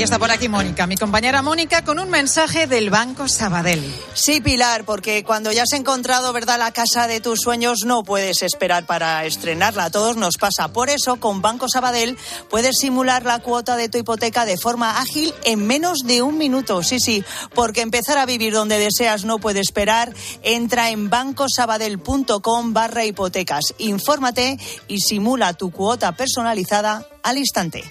Y está por aquí Mónica, mi compañera Mónica, con un mensaje del Banco Sabadell. Sí, Pilar, porque cuando ya has encontrado, ¿verdad?, la casa de tus sueños, no puedes esperar para estrenarla. A todos nos pasa. Por eso, con Banco Sabadell puedes simular la cuota de tu hipoteca de forma ágil en menos de un minuto. Sí, sí, porque empezar a vivir donde deseas no puede esperar. Entra en bancosabadell.com barra hipotecas. Infórmate y simula tu cuota personalizada al instante.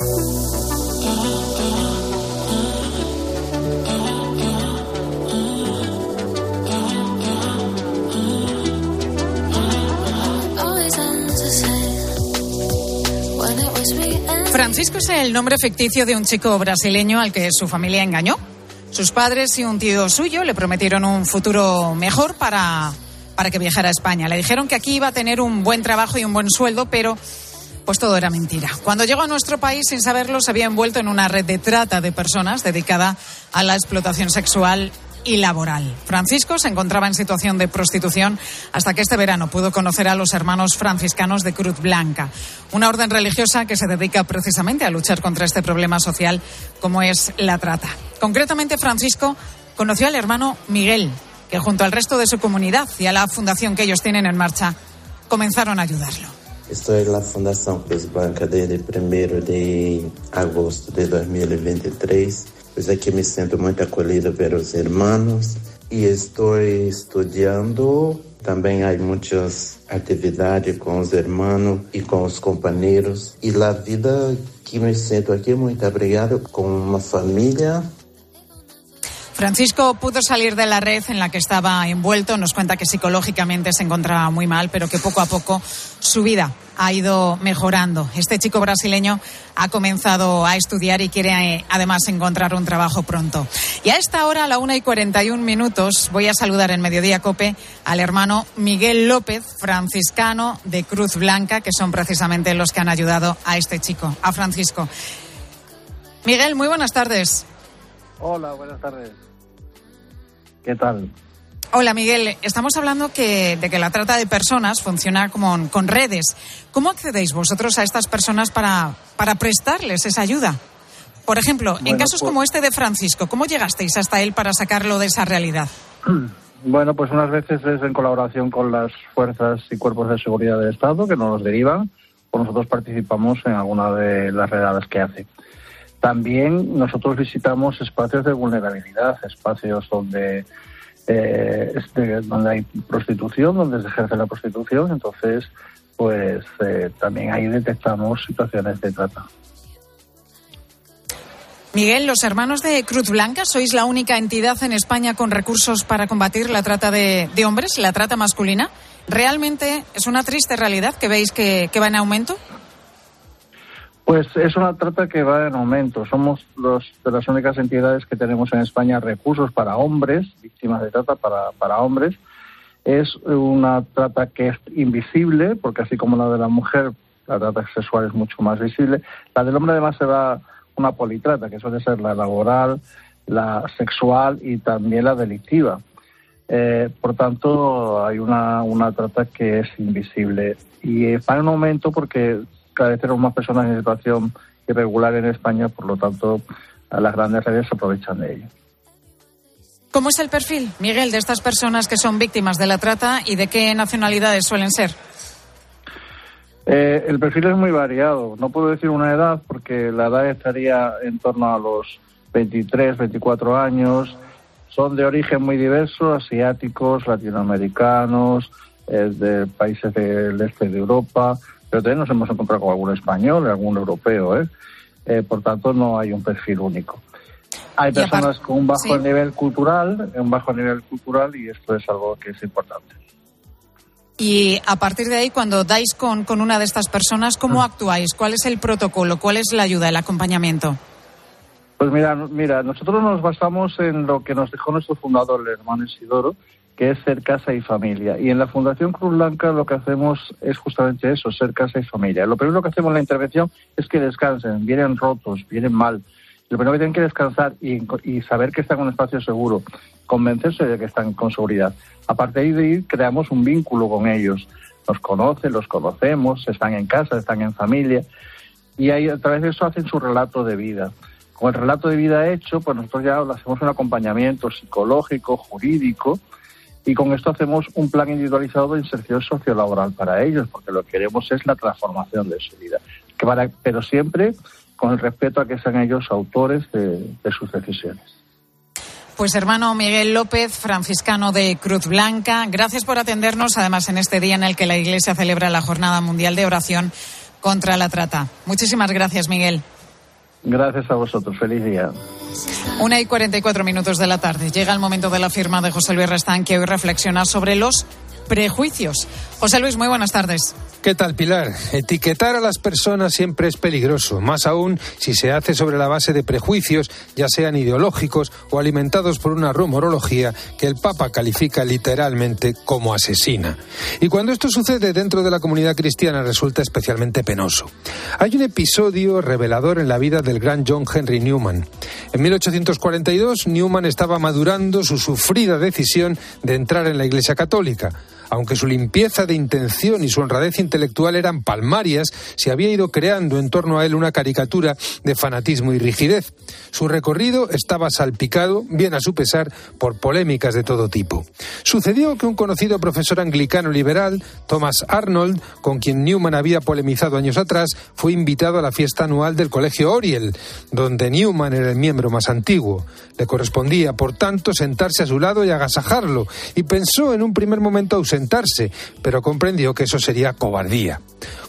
Francisco es el nombre ficticio de un chico brasileño al que su familia engañó. Sus padres y un tío suyo le prometieron un futuro mejor para, para que viajara a España. Le dijeron que aquí iba a tener un buen trabajo y un buen sueldo, pero pues todo era mentira. Cuando llegó a nuestro país, sin saberlo, se había envuelto en una red de trata de personas dedicada a la explotación sexual y laboral. Francisco se encontraba en situación de prostitución hasta que este verano pudo conocer a los hermanos franciscanos de Cruz Blanca, una orden religiosa que se dedica precisamente a luchar contra este problema social como es la trata. Concretamente, Francisco conoció al hermano Miguel, que junto al resto de su comunidad y a la fundación que ellos tienen en marcha, comenzaron a ayudarlo. Estoy en la Fundación Cruz Blanca desde el primero de agosto de 2023 Pues aquí me siento muy acolhido pelos hermanos y estoy estudiando. También hay muchas actividades con los hermanos y con los compañeros. Y la vida que me siento aquí muy abrigado con una familia Francisco pudo salir de la red en la que estaba envuelto. Nos cuenta que psicológicamente se encontraba muy mal, pero que poco a poco su vida ha ido mejorando. Este chico brasileño ha comenzado a estudiar y quiere eh, además encontrar un trabajo pronto. Y a esta hora, a la una y 41 minutos, voy a saludar en Mediodía Cope al hermano Miguel López, franciscano de Cruz Blanca, que son precisamente los que han ayudado a este chico, a Francisco. Miguel, muy buenas tardes. Hola, buenas tardes. ¿Qué tal? Hola Miguel, estamos hablando que, de que la trata de personas funciona como con redes. ¿Cómo accedéis vosotros a estas personas para, para prestarles esa ayuda? Por ejemplo, en casos pues- como este de Francisco, ¿cómo llegasteis hasta él para sacarlo de esa realidad? Bueno, pues unas veces es en colaboración con las fuerzas y cuerpos de seguridad del Estado que nos los derivan, o nosotros participamos en alguna de las redadas que hace. También nosotros visitamos espacios de vulnerabilidad, espacios donde, eh, donde hay prostitución, donde se ejerce la prostitución, entonces pues eh, también ahí detectamos situaciones de trata. Miguel, los hermanos de Cruz Blanca, sois la única entidad en España con recursos para combatir la trata de, hombres, la trata masculina. ¿Realmente es una triste realidad que veis que va en aumento? Pues es una trata que va en aumento. Somos los, de las únicas entidades que tenemos en España recursos para hombres, víctimas de trata para, para hombres. Es una trata que es invisible, porque así como la de la mujer, la trata sexual es mucho más visible. La del hombre además se da una politrata, que suele ser la laboral, la sexual y también la delictiva. Eh, por tanto, hay una, una trata que es invisible. Y eh, va en aumento porque cada vez tenemos más personas en situación irregular en España, por lo tanto, las grandes redes se aprovechan de ello. ¿Cómo es el perfil, Miguel, de estas personas que son víctimas de la trata y de qué nacionalidades suelen ser? Eh, el perfil es muy variado. No puedo decir una edad porque la edad estaría en torno a los 23, 24 años. Son de origen muy diverso, asiáticos, latinoamericanos, eh, de países del este de Europa, pero también nos hemos encontrado con algún español, algún europeo. ¿eh? Eh, por tanto, no hay un perfil único. Hay personas con un bajo sí. nivel cultural, un bajo nivel cultural, y esto es algo que es importante. Y a partir de ahí, cuando dais con, con una de estas personas, ¿cómo actuáis? ¿Cuál es el protocolo? ¿Cuál es la ayuda, el acompañamiento? Pues mira, mira, nosotros nos basamos en lo que nos dejó nuestro fundador, el hermano Isidoro, que es ser casa y familia. Y en la Fundación Cruz Blanca lo que hacemos es justamente eso, ser casa y familia. Lo primero que hacemos en la intervención es que descansen, vienen rotos, vienen mal. Lo primero que tienen que descansar y, saber que están en un espacio seguro, convencerse de que están con seguridad. A partir de ahí creamos un vínculo con ellos. Nos conocen, los conocemos, están en casa, están en familia. Y ahí, a través de eso hacen su relato de vida Con el relato de vida hecho, pues nosotros ya hacemos un acompañamiento psicológico, jurídico, y con esto hacemos un plan individualizado de inserción sociolaboral para ellos, porque lo que queremos es la transformación de su vida. Que pero siempre con el respeto a que sean ellos autores de sus decisiones. Pues hermano Miguel López, franciscano de Cruz Blanca, gracias por atendernos, además en este día en el que la Iglesia celebra la Jornada Mundial de Oración contra la Trata. Muchísimas gracias, Miguel. Gracias a vosotros. Feliz día. Una y cuarenta y cuatro minutos de la tarde. Llega el momento de la firma de José Luis Restán, que hoy reflexiona sobre los prejuicios. José Luis, muy buenas tardes. ¿Qué tal, Pilar? Etiquetar a las personas siempre es peligroso, más aún si se hace sobre la base de prejuicios, ya sean ideológicos o alimentados por una rumorología que el Papa califica literalmente como asesina. Y cuando esto sucede dentro de la comunidad cristiana resulta especialmente penoso. Hay un episodio revelador en la vida del gran John Henry Newman. En 1842, Newman estaba madurando su sufrida decisión de entrar en la Iglesia Católica aunque su limpieza de intención y su honradez intelectual eran palmarias, se había ido creando en torno a él una caricatura de fanatismo y rigidez. Su recorrido estaba salpicado, bien a su pesar, por polémicas de todo tipo. Sucedió que un conocido profesor anglicano liberal, Thomas Arnold, con quien Newman había polemizado años atrás, fue invitado a la fiesta anual del Colegio Oriel, donde Newman era el miembro más antiguo. Le correspondía, por tanto, sentarse a su lado y agasajarlo, y pensó en un primer momento pero comprendió que eso sería cobardía.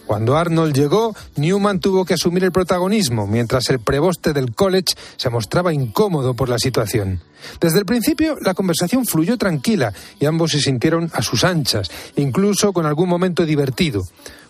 Cuando Arnold llegó, Newman tuvo que asumir el protagonismo, mientras el preboste del college se mostraba incómodo por la situación. Desde el principio, la conversación fluyó tranquila y ambos se sintieron a sus anchas, incluso con algún momento divertido.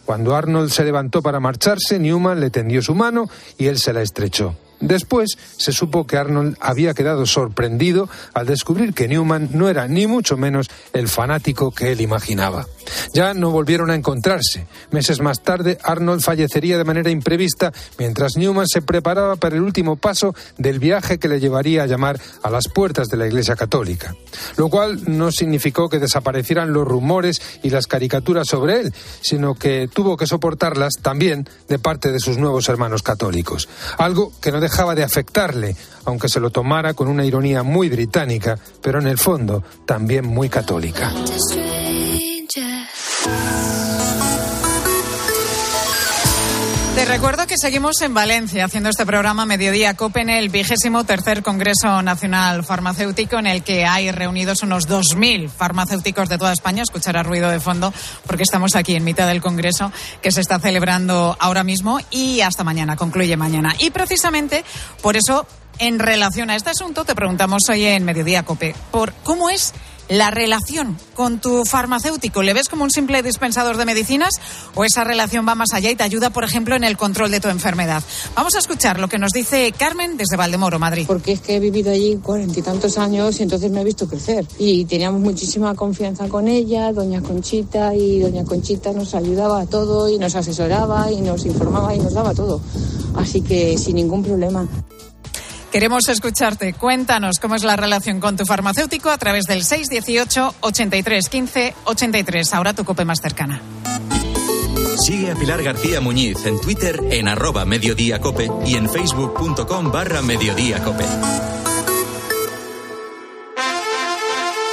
Cuando Arnold se levantó para marcharse, Newman le tendió su mano y él se la estrechó. Después se supo que Arnold había quedado sorprendido al descubrir que Newman no era ni mucho menos el fanático que él imaginaba. Ya no volvieron a encontrarse. Meses más tarde, Arnold fallecería de manera imprevista mientras Newman se preparaba para el último paso del viaje que le llevaría a llamar a las puertas de la Iglesia Católica. Lo cual no significó que desaparecieran los rumores y las caricaturas sobre él, sino que tuvo que soportarlas también de parte de sus nuevos hermanos católicos. Algo que no dejaba de afectarle, aunque se lo tomara con una ironía muy británica, pero en el fondo también muy católica. Te recuerdo que seguimos en Valencia haciendo este programa Mediodía COPE en el vigésimo tercer Congreso Nacional Farmacéutico en el que hay reunidos unos 2.000 farmacéuticos de toda España. Escuchará ruido de fondo porque estamos aquí en mitad del Congreso que se está celebrando ahora mismo y hasta mañana, concluye mañana. Y precisamente por eso, en relación a este asunto, te preguntamos hoy en Mediodía COPE por cómo es la relación con tu farmacéutico. ¿Le ves como un simple dispensador de medicinas o esa relación va más allá y te ayuda, por ejemplo, en el control de tu enfermedad? Vamos a escuchar lo que nos dice Carmen desde Valdemoro, Madrid. Porque es que he vivido allí cuarenta y tantos años y entonces me he visto crecer. Y teníamos muchísima confianza con ella, doña Conchita, y doña Conchita nos ayudaba a todo y nos asesoraba y nos informaba y nos daba todo. Así que sin ningún problema. Queremos escucharte. Cuéntanos cómo es la relación con tu farmacéutico a través del 618 83 15 83. Ahora tu cope más cercana. Sigue a Pilar García Muñiz en Twitter en arroba mediodíacope y en facebook.com barra mediodíacope.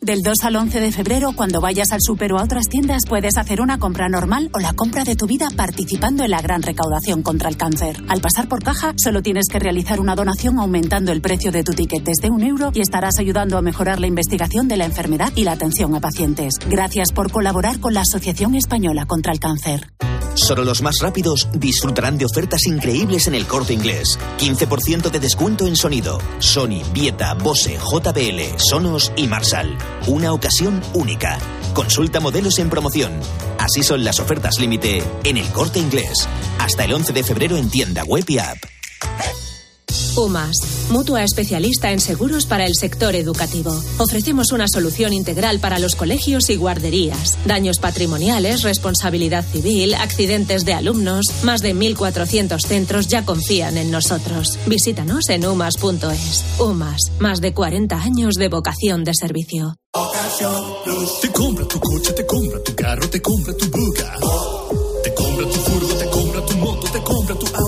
Del 2 al 11 de febrero, cuando vayas al super o a otras tiendas, puedes hacer una compra normal o la compra de tu vida participando en la gran recaudación contra el cáncer. Al pasar por caja, solo tienes que realizar una donación aumentando el precio de tu ticket desde un euro y estarás ayudando a mejorar la investigación de la enfermedad y la atención a pacientes. Gracias por colaborar con la Asociación Española contra el Cáncer. Solo los más rápidos disfrutarán de ofertas increíbles en el corte inglés. 15% de descuento en sonido. Sony, Vieta, Bose, JBL, Sonos y Marshall. Una ocasión única. Consulta modelos en promoción. Así son las ofertas límite en el corte inglés. Hasta el 11 de febrero en tienda web y app. UMAS, mutua especialista en seguros para el sector educativo. Ofrecemos una solución integral para los colegios y guarderías. Daños patrimoniales, responsabilidad civil, accidentes de alumnos. Más de 1.400 centros ya confían en nosotros. Visítanos en umas.es. UMAS, más de 40 años de vocación de servicio. Te compra tu coche, te compra tu carro, te compra tu buga. Te compra tu furgo, te compra tu moto, te compra tu auto.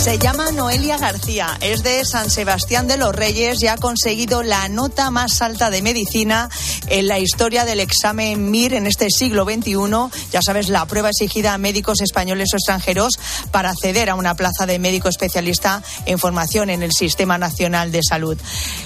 Se llama Noelia García, es de San Sebastián de los Reyes y ha conseguido la nota más alta de medicina en la historia del examen MIR en este siglo XXI. Ya sabes, la prueba exigida a médicos españoles o extranjeros para acceder a una plaza de médico especialista en formación en el Sistema Nacional de Salud.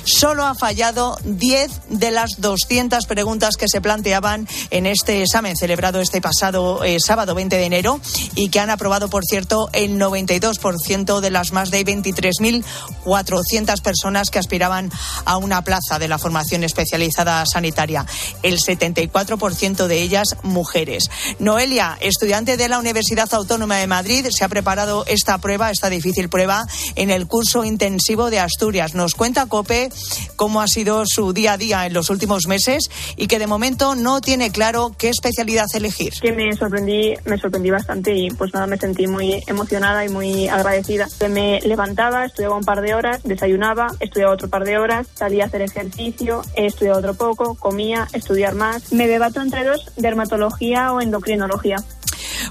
Solo ha fallado 10 de las 200 preguntas que se planteaban en este examen celebrado este pasado eh, sábado 20 de enero y que han aprobado, por cierto, el 92% de las más de 23.400 personas que aspiraban a una plaza de la formación especializada sanitaria. El 74% de ellas mujeres. Noelia, estudiante de la Universidad Autónoma de Madrid, se ha preparado esta prueba, esta difícil prueba, en el curso intensivo de Asturias. Nos cuenta Cope cómo ha sido su día a día en los últimos meses y que de momento no tiene claro qué especialidad elegir. Que me sorprendí, me sorprendí bastante y pues nada, me sentí muy emocionada y muy agradecida. Me levantaba, estudiaba un par de horas, desayunaba, estudiaba otro par de horas, salía a hacer ejercicio, estudiaba otro poco, comía, estudiar más. Me debato entre dos, dermatología o endocrinología.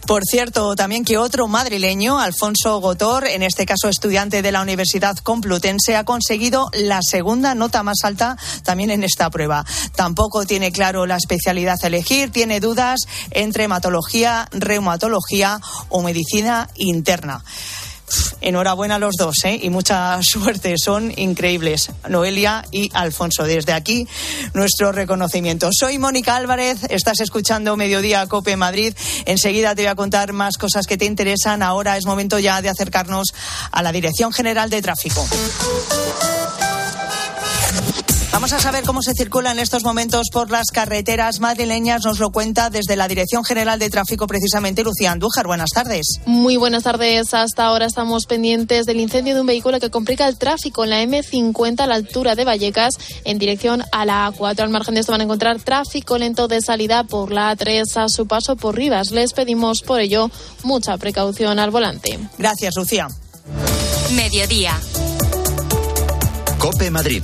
Por cierto, también que otro madrileño, Alfonso Gotor, en este caso estudiante de la Universidad Complutense, ha conseguido la segunda nota más alta también en esta prueba. Tampoco tiene claro la especialidad a elegir, tiene dudas entre hematología, reumatología o medicina interna. Enhorabuena a los dos ¿eh? y mucha suerte. Son increíbles, Noelia y Alfonso. Desde aquí, nuestro reconocimiento. Soy Mónica Álvarez, estás escuchando Mediodía Cope Madrid. Enseguida te voy a contar más cosas que te interesan. Ahora es momento ya de acercarnos a la Dirección General de Tráfico. Vamos a saber cómo se circula en estos momentos por las carreteras madrileñas. Nos lo cuenta desde la Dirección General de Tráfico, precisamente Lucía Andújar. Buenas tardes. Muy buenas tardes. Hasta ahora estamos pendientes del incendio de un vehículo que complica el tráfico en la M50 a la altura de Vallecas en dirección a la A4. Al margen de esto van a encontrar tráfico lento de salida por la A3 a su paso por Rivas. Les pedimos por ello mucha precaución al volante. Gracias, Lucía. Mediodía. Cope Madrid.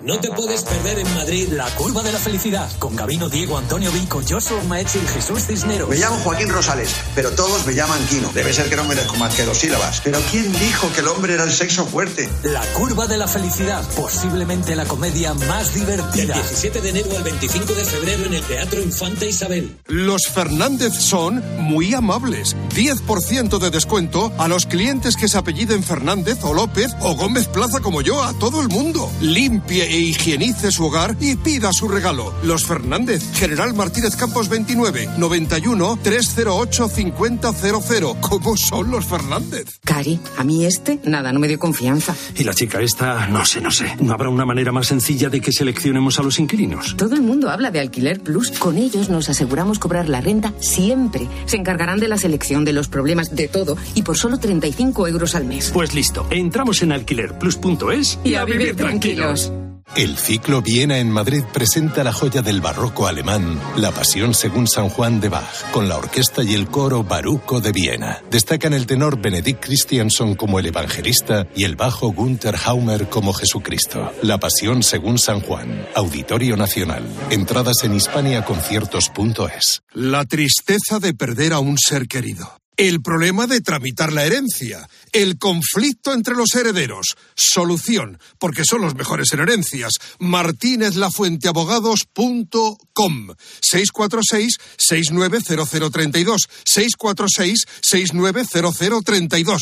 No te puedes perder en Madrid la curva de la felicidad con Gabino Diego Antonio Vinco, Joshua Maetz y Jesús Cisneros. Me llamo Joaquín Rosales, pero todos me llaman Quino. Debe ser que no merezco más que dos sílabas. Pero ¿quién dijo que el hombre era el sexo fuerte? La curva de la felicidad, posiblemente la comedia más divertida. Del 17 de enero al 25 de febrero en el Teatro Infanta Isabel. Los Fernández son muy amables. 10% de descuento a los clientes que se apelliden Fernández o López o Gómez Plaza como yo, a todo el mundo. Limpie e higienice su hogar y pida su regalo. Los Fernández, General Martínez Campos 29, 91 308 5000. ¿Cómo son los Fernández? Cari, a mí este, nada, no me dio confianza. Y la chica esta, no sé, no sé. ¿No habrá una manera más sencilla de que seleccionemos a los inquilinos? Todo el mundo habla de Alquiler Plus. Con ellos nos aseguramos cobrar la renta siempre. Se encargarán de la selección, de los problemas, de todo. Y por solo 35 euros al mes. Pues listo. Entramos en alquilerplus.es y a vivir tranquilos. El ciclo Viena en Madrid presenta la joya del barroco alemán, La Pasión según San Juan de Bach, con la orquesta y el coro Baruco de Viena. Destacan el tenor Benedict Christianson como el evangelista y el bajo Gunther Haumer como Jesucristo. La Pasión según San Juan, Auditorio Nacional. Entradas en hispaniaconciertos.es. La tristeza de perder a un ser querido. El problema de tramitar la herencia. El conflicto entre los herederos. Solución, porque son los mejores en herencias. martínezlafuenteabogados.com 646-690032. 646-690032.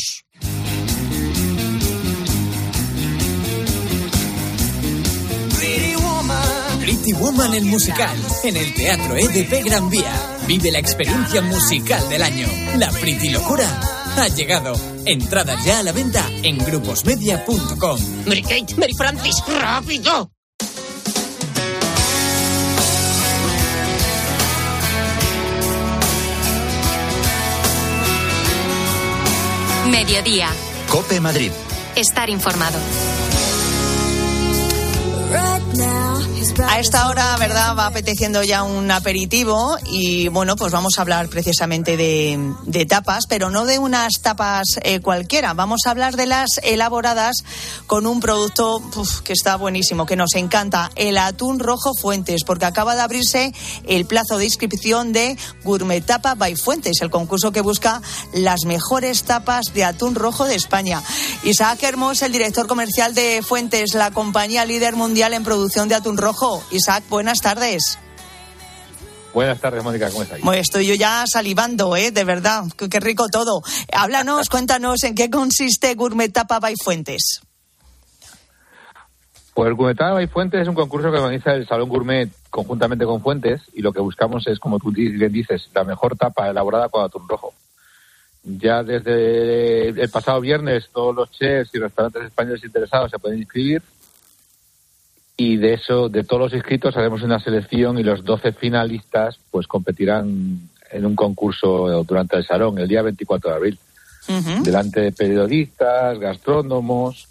Pretty Woman el musical en el Teatro EDP Gran Vía. Vive la experiencia musical del año. La Pretty Locura ha llegado. Entradas ya a la venta en gruposmedia.com. Mary Kate, Mary Francis, rápido. Mediodía. Cope Madrid. Estar informado. A esta hora, ¿verdad? Va apeteciendo ya un aperitivo y bueno, pues vamos a hablar precisamente de, tapas, pero no de unas tapas eh, cualquiera. Vamos a hablar de las elaboradas con un producto que está buenísimo, que nos encanta, el atún rojo Fuentes, porque acaba de abrirse el plazo de inscripción de Gourmet Tapa by Fuentes, el concurso que busca las mejores tapas de atún rojo de España. Isaac Hermos, el director comercial de Fuentes, la compañía líder mundial en producción de atún rojo. Isaac, buenas tardes. Buenas tardes, Mónica, ¿cómo estáis? Bueno, estoy yo ya salivando, ¿eh? De verdad, qué, qué rico todo. Háblanos, cuéntanos en qué consiste Gourmet Tapa by Fuentes. Pues Gourmet Tapa by Fuentes es un concurso que organiza el Salón Gourmet conjuntamente con Fuentes y lo que buscamos es, como tú bien dices, la mejor tapa elaborada con atún rojo. Ya desde el pasado viernes todos los chefs y restaurantes españoles interesados se pueden inscribir y de eso, de todos los inscritos, haremos una selección y los 12 finalistas pues competirán en un concurso durante el salón el día 24 de abril. Delante de periodistas, gastrónomos,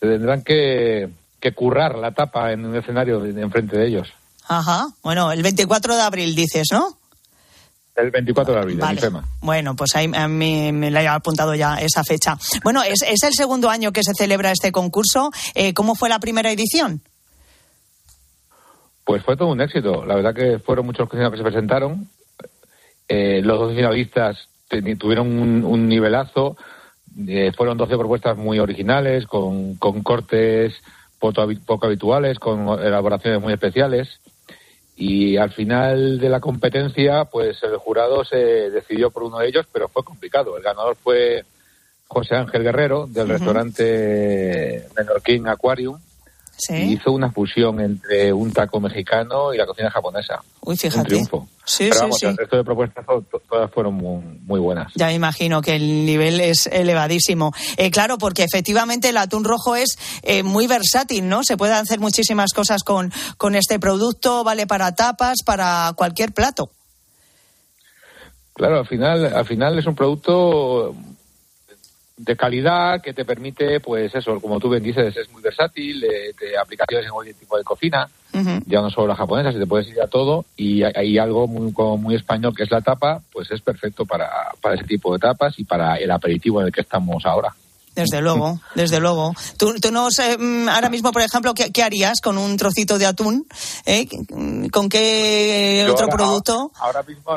se tendrán que, que currar la tapa en un escenario enfrente de ellos. Ajá. Bueno, el 24 de abril dices, ¿no? El 24 de abril, Vale. en IFEMA. Bueno, pues ahí a mí me la he apuntado ya esa fecha. Bueno, es, es el segundo año que se celebra este concurso. Eh, ¿Cómo fue la primera edición? Pues fue todo un éxito. La verdad que fueron muchos cocineros que se presentaron. Eh, los dos finalistas tuvieron un, un nivelazo. Eh, fueron 12 propuestas muy originales, con, con cortes poco, habi- poco habituales, con elaboraciones muy especiales. Y al final de la competencia, pues el jurado se decidió por uno de ellos, pero fue complicado. El ganador fue José Ángel Guerrero, del restaurante Menorquín Aquarium. Sí. Y hizo una fusión entre un taco mexicano y la cocina japonesa. Uy, Un fíjate. triunfo. Sí, Pero sí, vamos, sí. el resto de propuestas to- to- todas fueron muy, muy buenas. Ya me imagino que el nivel es elevadísimo. Eh, claro, porque efectivamente el atún rojo es eh, muy versátil, ¿no? Se puede hacer muchísimas cosas con, con este producto, vale para tapas, para cualquier plato. Claro, al final, al final es un producto de calidad que te permite, pues eso, como tú bien dices, es muy versátil, eh, de aplicaciones en cualquier tipo de cocina, ya no solo la japonesa, si te puedes ir a todo, y hay, hay algo muy, como muy español que es la tapa, pues es perfecto para, para ese tipo de tapas y para el aperitivo en el que estamos ahora. Desde luego, desde luego. Tú, tú no sé, mm, ahora mismo, por ejemplo, ¿qué, qué harías con un trocito de atún? ¿Eh? ¿Con qué Yo otro ahora- producto? Ahora mismo,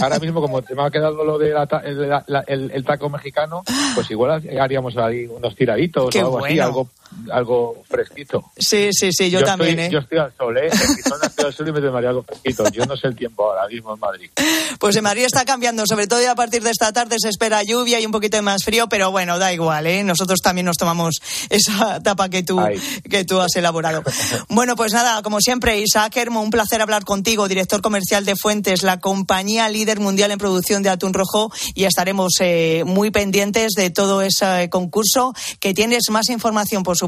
ahora mismo, como te me ha quedado lo de la ta- el, el- el taco mexicano, pues igual haríamos ahí unos tiraditos Qué o algo así, algo, algo fresquito. Sí, sí, sí, yo, también, estoy, ¿eh? Yo estoy al sol, ¿eh? Estoy al sol y me tomaría algo fresquito. Yo no sé el tiempo ahora mismo en Madrid. Pues en Madrid está cambiando, sobre todo ya a partir de esta tarde se espera lluvia y un poquito de más frío, pero bueno, da igual, ¿eh? Nosotros también nos tomamos esa tapa que tú, que tú has elaborado. Bueno, pues nada, como siempre, Isaac Hermo, un placer hablar contigo, director comercial de Fuentes, la compañía líder mundial en producción de atún rojo, y estaremos eh, muy pendientes de todo ese concurso, que tienes más información, por supuesto,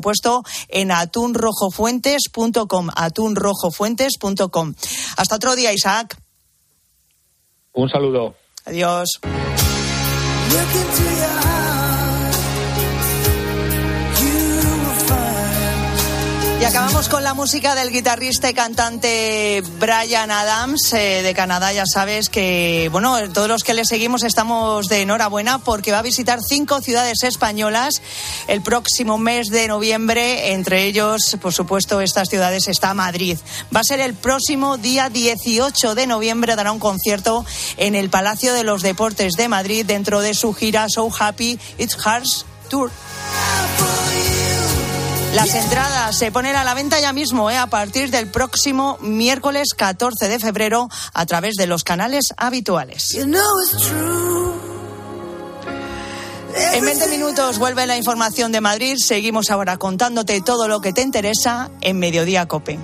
en atunrojofuentes.com, atunrojofuentes.com. Hasta otro día, Isaac. Un saludo. Adiós. Acabamos con la música del guitarrista y cantante Brian Adams eh, de Canadá. Ya sabes que, bueno, todos los que le seguimos estamos de enhorabuena porque va a visitar cinco ciudades españolas el próximo mes de noviembre. Entre ellos, por supuesto, estas ciudades está Madrid. Va a ser el próximo día 18 de noviembre. Dará un concierto en el Palacio de los Deportes de Madrid dentro de su gira So Happy It's Hearts Tour. Las entradas se ponen a la venta ya mismo, ¿eh? a partir del próximo miércoles 14 de febrero, a través de los canales habituales. En 20 minutos vuelve la información de Madrid. Seguimos ahora contándote todo lo que te interesa en Mediodía Cope.